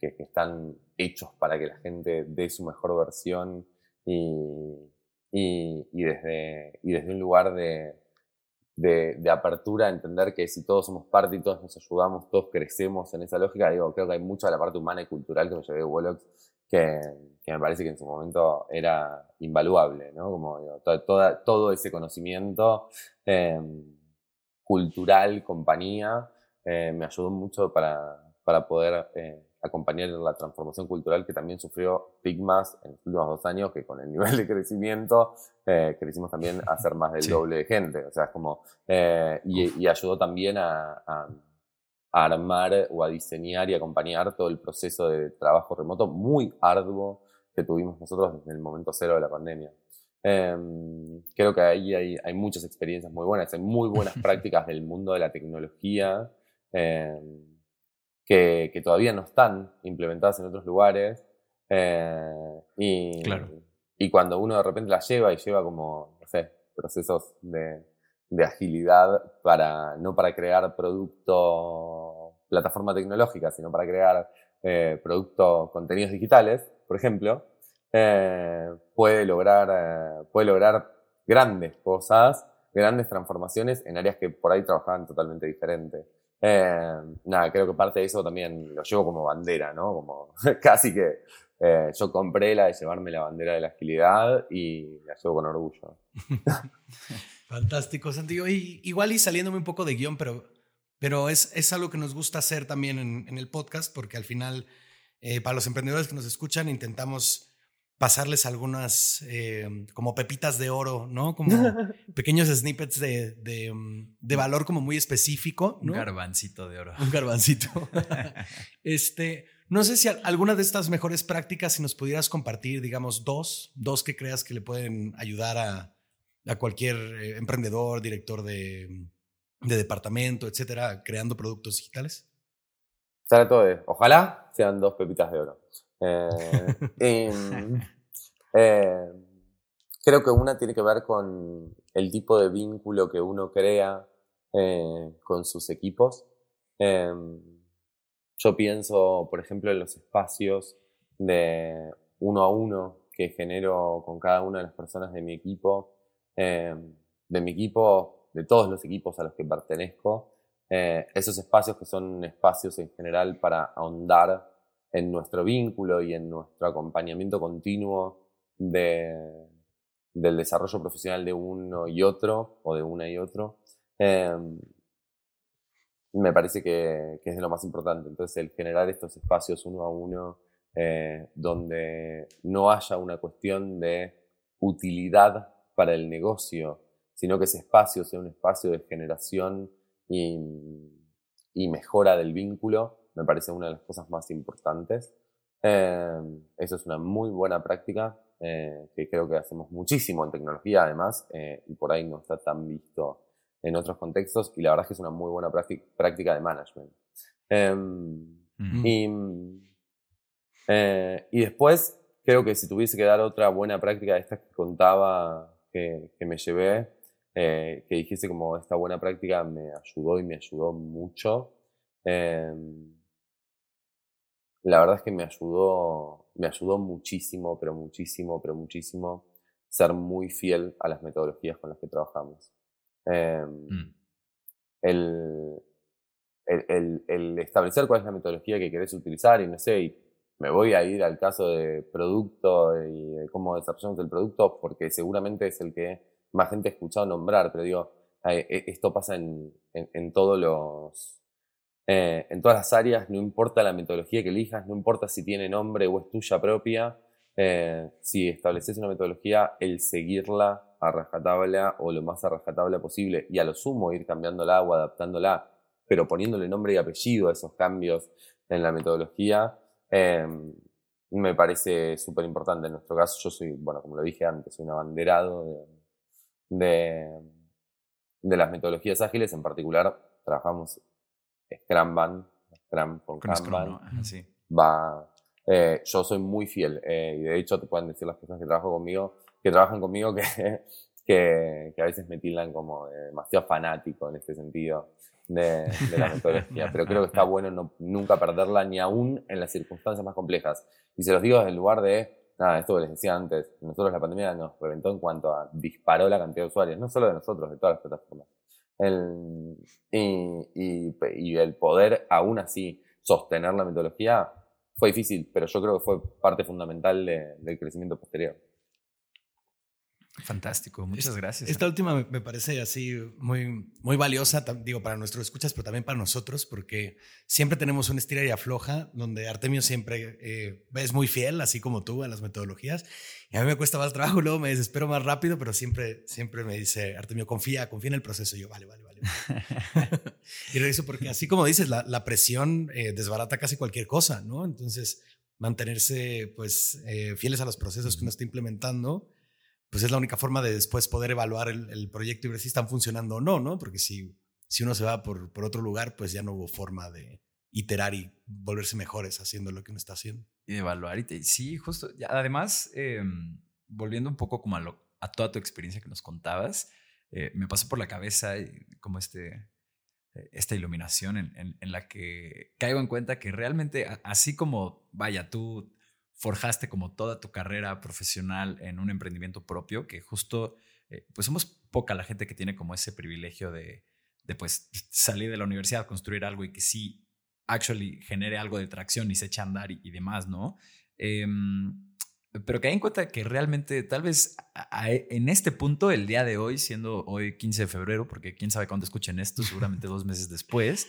que, están hechos para que la gente dé su mejor versión y, y, desde, y desde un lugar de, de, de, apertura, entender que si todos somos parte y todos nos ayudamos, todos crecemos en esa lógica, digo, creo que hay mucha de la parte humana y cultural que me llevé de Wolox que, que, me parece que en su momento era invaluable, ¿no? Como digo, toda, todo ese conocimiento eh, cultural, compañía, eh, me ayudó mucho para, para poder eh, acompañar la transformación cultural que también sufrió Pigmas en los últimos dos años, que con el nivel de crecimiento eh, crecimos también a ser más del doble de gente. O sea, es como, eh, y, ayudó también a, a, armar o a diseñar y acompañar todo el proceso de trabajo remoto muy arduo que tuvimos nosotros desde el momento cero de la pandemia. Em, creo que ahí hay, hay, muchas experiencias muy buenas, hay muy buenas *laughs* prácticas del mundo de la tecnología. Eh, que, que, todavía no están implementadas en otros lugares. Eh, y, claro. y cuando uno de repente la lleva y lleva como, no sé, procesos de, de agilidad para, no para crear producto, plataforma tecnológica, sino para crear eh, productos, contenidos digitales, por ejemplo, eh, puede, lograr, eh, puede lograr grandes cosas, grandes transformaciones en áreas que por ahí trabajaban totalmente diferentes. Eh, nada, creo que parte de eso también lo llevo como bandera, ¿no? Como *laughs* casi que eh, yo compré la de llevarme la bandera de la agilidad y la llevo con orgullo. *laughs* Fantástico, Santiago. Y, igual y saliéndome un poco de guion, pero, pero es, es algo que nos gusta hacer también en, el podcast, porque al final, eh, para los emprendedores que nos escuchan, intentamos pasarles algunas eh, como pepitas de oro, ¿no? Como *laughs* pequeños snippets de, de, mm, de, valor como muy específico. ¿no? Un garbancito de oro. Un garbancito. *laughs* *laughs* este, no sé si alguna de estas mejores prácticas, si nos pudieras compartir, digamos, dos, dos que creas que le pueden ayudar a, a cualquier eh, emprendedor, director de, de, departamento, etcétera, creando productos digitales. Trato de, ojalá sean dos pepitas de oro. Eh, eh, creo que una tiene que ver con el tipo de vínculo que uno crea eh, con sus equipos. Eh, yo pienso, por ejemplo, en los espacios de uno a uno que genero con cada una de las personas de mi equipo, de mi equipo, de todos los equipos a los que pertenezco. Eh, esos espacios que son espacios en general para ahondar en nuestro vínculo y en nuestro acompañamiento continuo de, del desarrollo profesional de uno y otro, o de una y otro, eh, me parece que, que, es de lo más importante. Entonces, el generar estos espacios uno a uno, eh, donde no haya una cuestión de utilidad para el negocio, sino que ese espacio sea un espacio de generación y mejora del vínculo, me parece una de las cosas más importantes. Eh, eso es una muy buena práctica eh, que creo que hacemos muchísimo en tecnología además eh, y por ahí no está tan visto en otros contextos y la verdad es que es una muy buena práctica de management. Eh, mm. y, eh, y después creo que si tuviese que dar otra buena práctica de estas que contaba que, que me llevé, eh, que dijese como esta buena práctica me ayudó y me ayudó mucho. Eh, la verdad es que me ayudó, me ayudó muchísimo, pero muchísimo, pero muchísimo ser muy fiel a las metodologías con las que trabajamos. Eh, mm. el, el, el, el, establecer cuál es la metodología que querés utilizar y no sé, y me voy a ir al caso de producto y de cómo desarrollamos el producto porque seguramente es el que más gente ha escuchado nombrar, pero digo, eh, esto pasa en, en, en todos los eh, en todas las áreas, no importa la metodología que elijas, no importa si tiene nombre o es tuya propia, eh, si estableces una metodología, el seguirla a rajatabla o lo más a rajatabla posible y a lo sumo ir cambiándola o adaptándola, pero poniéndole nombre y apellido a esos cambios en la metodología, eh, me parece súper importante. En nuestro caso, yo soy, bueno, como lo dije antes, soy un abanderado de, de, de las metodologías ágiles, en particular trabajamos Scrum Scrum con, con Kanban, va... Eh, yo soy muy fiel eh, y de hecho te pueden decir las personas que trabajo conmigo, que trabajan conmigo que, *laughs* que, que a veces me tildan como demasiado fanático en este sentido de, de la metodología, pero creo que está bueno no, nunca perderla ni aún en las circunstancias más complejas. Y se los digo desde el lugar de, nada, esto que les decía antes, nosotros la pandemia nos reventó en cuanto a disparó la cantidad de usuarios, no solo de nosotros, de todas las plataformas. El, y, y, y, el poder aún así sostener la metodología fue difícil, pero yo creo que fue parte fundamental de, del crecimiento posterior. Fantástico, muchas gracias. Esta última me parece así muy, muy valiosa, digo, para nuestros escuchas, pero también para nosotros, porque siempre tenemos una estira y afloja, donde Artemio siempre eh, es muy fiel, así como tú, a las metodologías. Y a mí me cuesta más trabajo, luego me desespero más rápido, pero siempre, siempre me dice, Artemio, confía, confía en el proceso. Y yo, vale, vale, vale. *laughs* y regreso porque así como dices, la, la presión eh, desbarata casi cualquier cosa, ¿no? Entonces, mantenerse, pues, eh, fieles a los procesos que uno está implementando pues es la única forma de después poder evaluar el, proyecto y ver si están funcionando o no, ¿no? Porque si, si uno se va por, por otro lugar, pues ya no hubo forma de iterar y volverse mejores haciendo lo que uno está haciendo. Y de evaluar. Y sí, justo. Además, eh, volviendo un poco como a, a toda tu experiencia que nos contabas, eh, me pasó por la cabeza como este, eh, esta iluminación en, en, la que caigo en cuenta que realmente, así como, vaya, tú forjaste como toda tu carrera profesional en un emprendimiento propio, que justo, eh, pues somos poca la gente que tiene como ese privilegio de, de pues salir de la universidad, construir algo y que sí, actually genere algo de tracción y se echa a andar y, demás, ¿no? Em, pero que hay en cuenta que realmente tal vez en este punto, el día de hoy, siendo hoy 15 de febrero, porque quién sabe cuándo escuchen esto, seguramente dos meses después,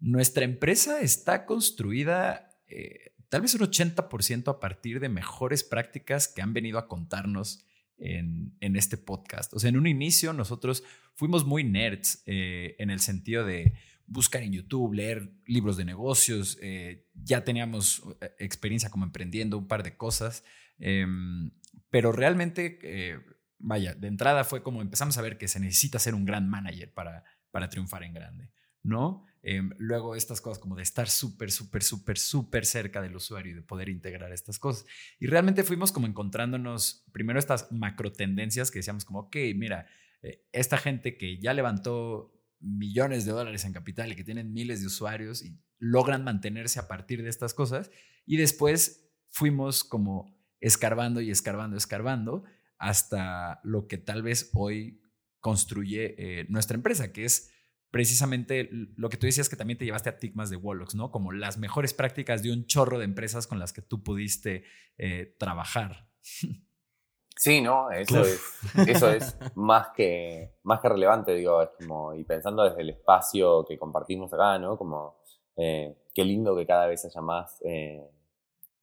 nuestra empresa está construida eh, tal vez un 80% a partir de mejores prácticas que han venido a contarnos en, en, este podcast. O sea, en un inicio nosotros fuimos muy nerds eh, en el sentido de buscar en YouTube, leer libros de negocios, eh, ya teníamos experiencia como emprendiendo un par de cosas. Em, pero realmente, eh, vaya, de entrada fue como empezamos a ver que se necesita ser un gran manager para, para triunfar en grande, ¿no? Em, luego estas cosas como de estar súper, súper, súper, súper cerca del usuario y de poder integrar estas cosas. Y realmente fuimos como encontrándonos primero estas macro tendencias que decíamos como, ok, mira, eh, esta gente que ya levantó millones de dólares en capital y que tienen miles de usuarios y logran mantenerse a partir de estas cosas. Y después fuimos como escarbando y escarbando, escarbando, hasta lo que tal vez hoy construye eh, nuestra empresa, que es precisamente lo que tú decías que también te llevaste a Tigmas de Wolox, ¿no? Como las mejores prácticas de un chorro de empresas con las que tú pudiste eh, trabajar. *laughs* Sí, no, eso es, eso es *laughs* más que, más que relevante, digo, es como, y pensando desde el espacio que compartimos acá, ¿no? Como, eh, qué lindo que cada vez haya más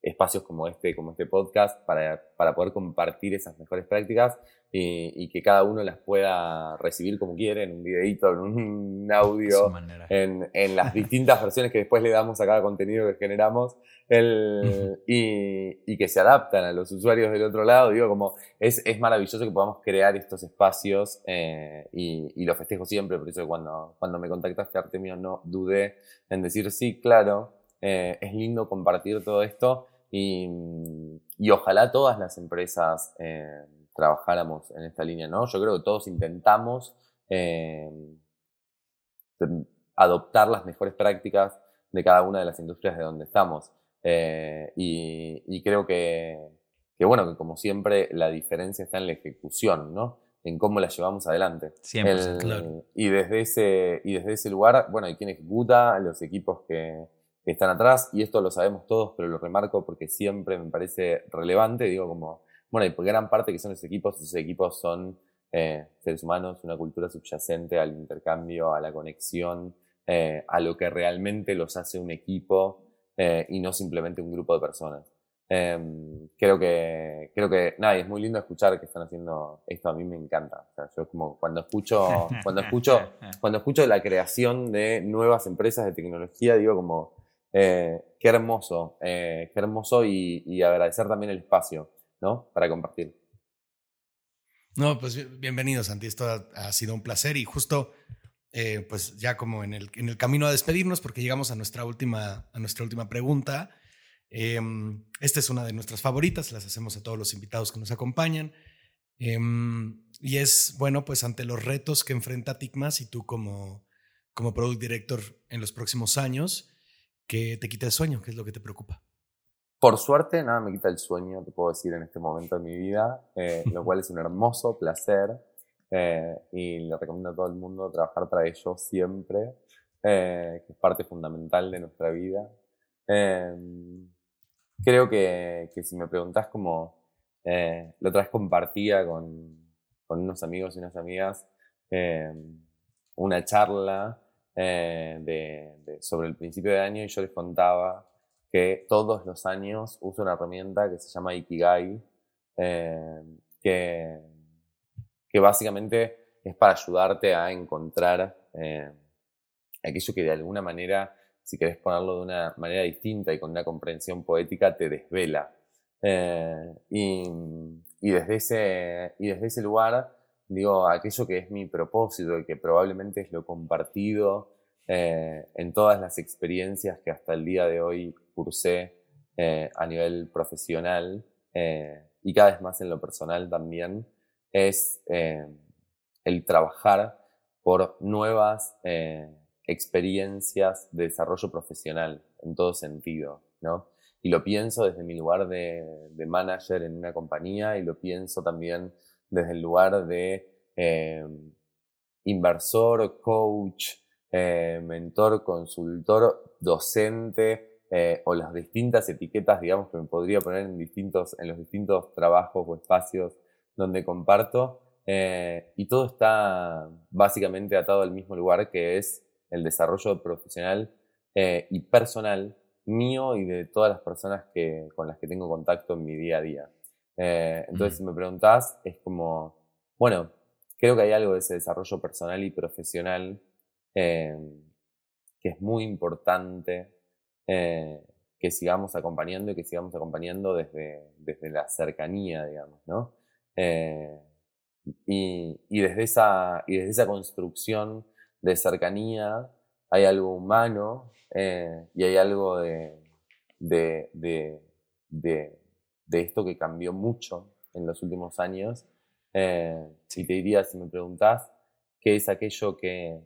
espacios como este, como este podcast, para, para poder compartir esas mejores prácticas y, que cada uno las pueda recibir como quiere, en un videito, en un *laughs* audio, en, en, las *laughs* distintas versiones que después le damos a cada contenido que generamos, el, y, y, que se adaptan a los usuarios del otro lado. Digo, como es, es maravilloso que podamos crear estos espacios eh, y, y lo festejo siempre, por eso cuando, cuando me contactaste Artemio no dudé en decir sí, claro. Eh, es lindo compartir todo esto y, ojalá todas las empresas eh, trabajáramos en esta línea, ¿no? Yo creo que todos intentamos eh, adoptar las mejores prácticas de cada una de las industrias de donde estamos. Eh, y, creo que, bueno, que como siempre la diferencia está en la ejecución, ¿no? En cómo la llevamos adelante. Siempre, claro. Y desde, ese, y desde ese lugar, bueno, hay quien ejecuta, los equipos que, que están atrás, y esto lo sabemos todos, pero lo remarco porque siempre me parece relevante, digo como, bueno, y por gran parte que son los equipos, esos equipos son eh, seres humanos, una cultura subyacente al intercambio, a la conexión, eh, a lo que realmente los hace un equipo eh, y no simplemente un grupo de personas. Em, creo que, creo que, nada, es muy lindo escuchar que están haciendo esto, a mí me encanta. O sea, yo como cuando escucho, cuando escucho, *laughs* cuando escucho la creación de nuevas empresas de tecnología, digo como, eh, qué hermoso, eh, qué hermoso y, agradecer también el espacio, ¿no? Para compartir. No, pues bienvenido, Santi. Esto ha, sido un placer y justo, eh, pues ya como en el, camino a despedirnos, porque llegamos a nuestra última, a nuestra última pregunta. Em, esta es una de nuestras favoritas, las hacemos a todos los invitados que nos acompañan. Em, y es, bueno, pues ante los retos que enfrenta TICMAS y tú como, como Product Director en los próximos años, ¿Qué te quita el sueño? ¿Qué es lo que te preocupa? Por suerte, nada me quita el sueño, te puedo decir, en este momento de mi vida, eh, lo *laughs* cual es un hermoso placer eh, y le recomiendo a todo el mundo trabajar para ello siempre, eh, que es parte fundamental de nuestra vida. Em, creo que, que, si me preguntás como lo otra vez compartía con, con unos amigos y unas amigas em, una charla eh, de, sobre el principio de año y yo les contaba que todos los años uso una herramienta que se llama Ikigai, eh, que, que básicamente es para ayudarte a encontrar eh, aquello que de alguna manera, si querés ponerlo de una manera distinta y con una comprensión poética, te desvela. y, y, desde ese, y desde ese lugar digo, aquello que es mi propósito y que probablemente es lo compartido eh, en todas las experiencias que hasta el día de hoy cursé eh, a nivel profesional, eh, y cada vez más en lo personal también, es el trabajar por nuevas experiencias de desarrollo profesional en todo sentido, ¿no? Y lo pienso desde mi lugar de, de manager en una compañía y lo pienso también desde el lugar de eh, inversor, coach, eh, mentor, consultor, docente eh, o las distintas etiquetas, digamos, que me podría poner en, distintos, en los distintos trabajos o espacios donde comparto. y todo está básicamente atado al mismo lugar que es el desarrollo profesional y personal mío y de todas las personas que, con las que tengo contacto en mi día a día. Entonces, si me preguntás, es como, bueno, creo que hay algo de ese desarrollo personal y profesional eh, que es muy importante eh, que sigamos acompañando y que sigamos acompañando desde, desde la cercanía, digamos, ¿no? Eh, y, y, desde esa, y desde esa construcción de cercanía hay algo humano y hay algo de, de, de, de, esto que cambió mucho en los últimos años eh, si te diría, si me preguntás, qué es aquello que,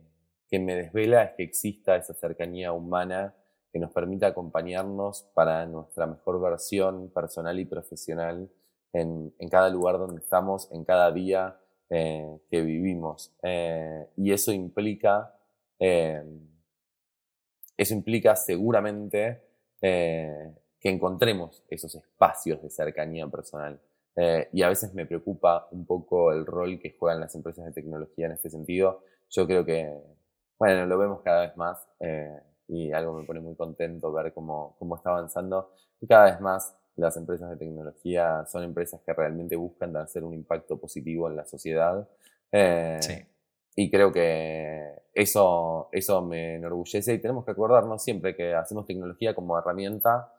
que me desvela, es que exista esa cercanía humana que nos permita acompañarnos para nuestra mejor versión personal y profesional en, en cada lugar donde estamos, en cada día eh, que vivimos. Eh, y eso implica, eh, eso implica seguramente que encontremos esos espacios de cercanía personal. Eh, y a veces me preocupa un poco el rol que juegan las empresas de tecnología en este sentido. Yo creo que, bueno, lo vemos cada vez más eh, y algo me pone muy contento ver cómo, cómo está avanzando. Y cada vez más las empresas de tecnología son empresas que realmente buscan hacer un impacto positivo en la sociedad. Eh, sí. Y creo que eso, eso me enorgullece y tenemos que acordarnos siempre que hacemos tecnología como herramienta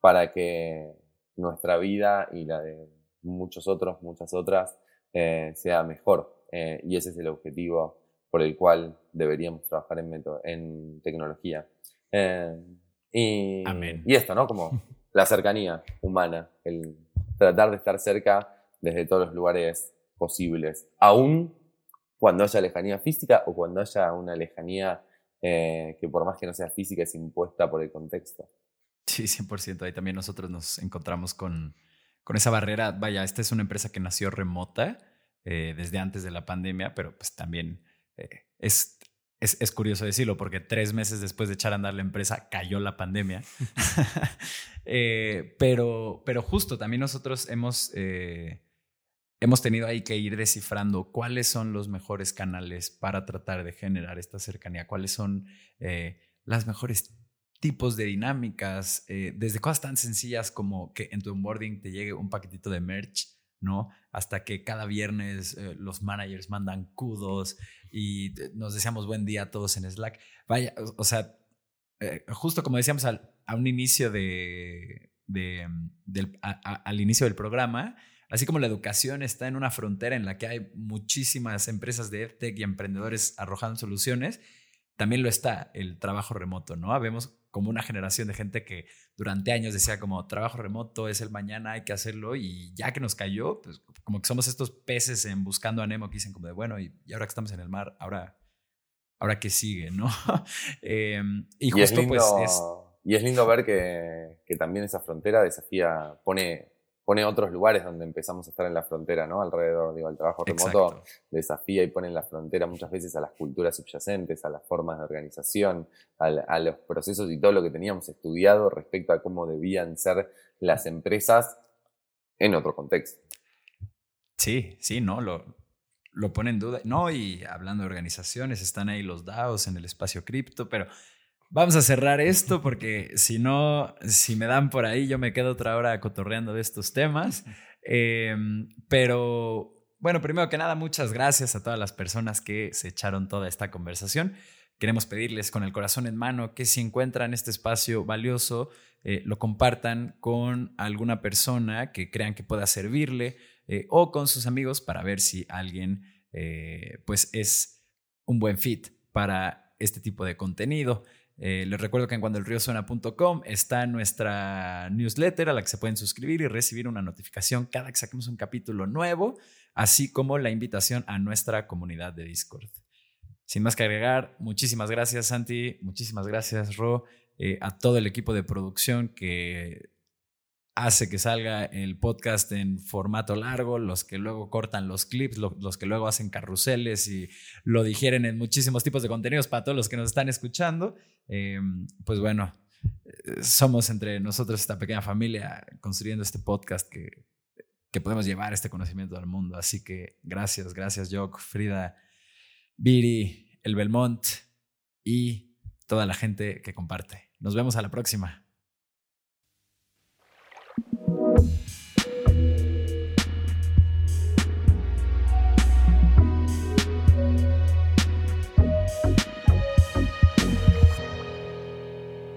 para que nuestra vida y la de muchos otros, muchas otras, eh, sea mejor. Eh, y ese es el objetivo por el cual deberíamos trabajar en, en tecnología. Eh, y, y esto, ¿no? Como *laughs* la cercanía humana, el tratar de estar cerca desde todos los lugares posibles, aún cuando haya lejanía física o cuando haya una lejanía que por más que no sea física es impuesta por el contexto. Sí, 100%. Ahí también nosotros nos encontramos con, con esa barrera. Vaya, esta es una empresa que nació remota eh, desde antes de la pandemia, pero pues también eh, es, es, es, curioso decirlo porque tres meses después de echar a andar la empresa cayó la pandemia. *laughs* *laughs* eh, pero, pero justo también nosotros hemos, hemos tenido ahí que ir descifrando cuáles son los mejores canales para tratar de generar esta cercanía, cuáles son las mejores tipos de dinámicas, eh, desde cosas tan sencillas como que en tu onboarding te llegue un paquetito de merch, ¿no? Hasta que cada viernes eh, los managers mandan kudos y nos deseamos buen día a todos en Slack. Vaya, o, sea, eh, justo como decíamos al, a un inicio de, de del, al inicio del programa, así como la educación está en una frontera en la que hay muchísimas empresas de EdTech y emprendedores arrojando soluciones, también lo está el trabajo remoto, ¿no? Vemos como una generación de gente que durante años decía como trabajo remoto es el mañana, hay que hacerlo y ya que nos cayó, pues como que somos estos peces en buscando a Nemo que dicen como de bueno, y, ahora que estamos en el mar, ahora, ahora que sigue, ¿no? *laughs* Em, y justo pues es... Y es lindo ver que, que también esa frontera desafía, pone pone otros lugares donde empezamos a estar en la frontera, ¿no? Alrededor, digo, el trabajo remoto desafía y pone en la frontera muchas veces a las culturas subyacentes, a las formas de organización, a, los procesos y todo lo que teníamos estudiado respecto a cómo debían ser las empresas en otro contexto. Sí, sí, no, lo, lo pone en duda. No, y hablando de organizaciones, están ahí los DAOs en el espacio cripto, pero Vamos a cerrar esto porque si no, si me dan por ahí, yo me quedo otra hora cotorreando de estos temas. Em, pero bueno, primero que nada, muchas gracias a todas las personas que se echaron toda esta conversación. Queremos pedirles con el corazón en mano que si encuentran este espacio valioso, eh, lo compartan con alguna persona que crean que pueda servirle eh, o con sus amigos para ver si alguien eh, pues es un buen fit para este tipo de contenido. Eh, les recuerdo que en cuandoelriosuena.com está nuestra newsletter a la que se pueden suscribir y recibir una notificación cada que saquemos un capítulo nuevo, así como la invitación a nuestra comunidad de Discord. Sin más que agregar, muchísimas gracias Santi, muchísimas gracias Ro, eh, a todo el equipo de producción que hace que salga el podcast en formato largo, los que luego cortan los clips, los que luego hacen carruseles y lo digieren en muchísimos tipos de contenidos para todos los que nos están escuchando. Em, pues bueno, eh, somos entre nosotros esta pequeña familia construyendo este podcast que, que podemos llevar este conocimiento al mundo. Así que gracias, gracias Jock, Frida, Viri, el Belmont y toda la gente que comparte. Nos vemos a la próxima.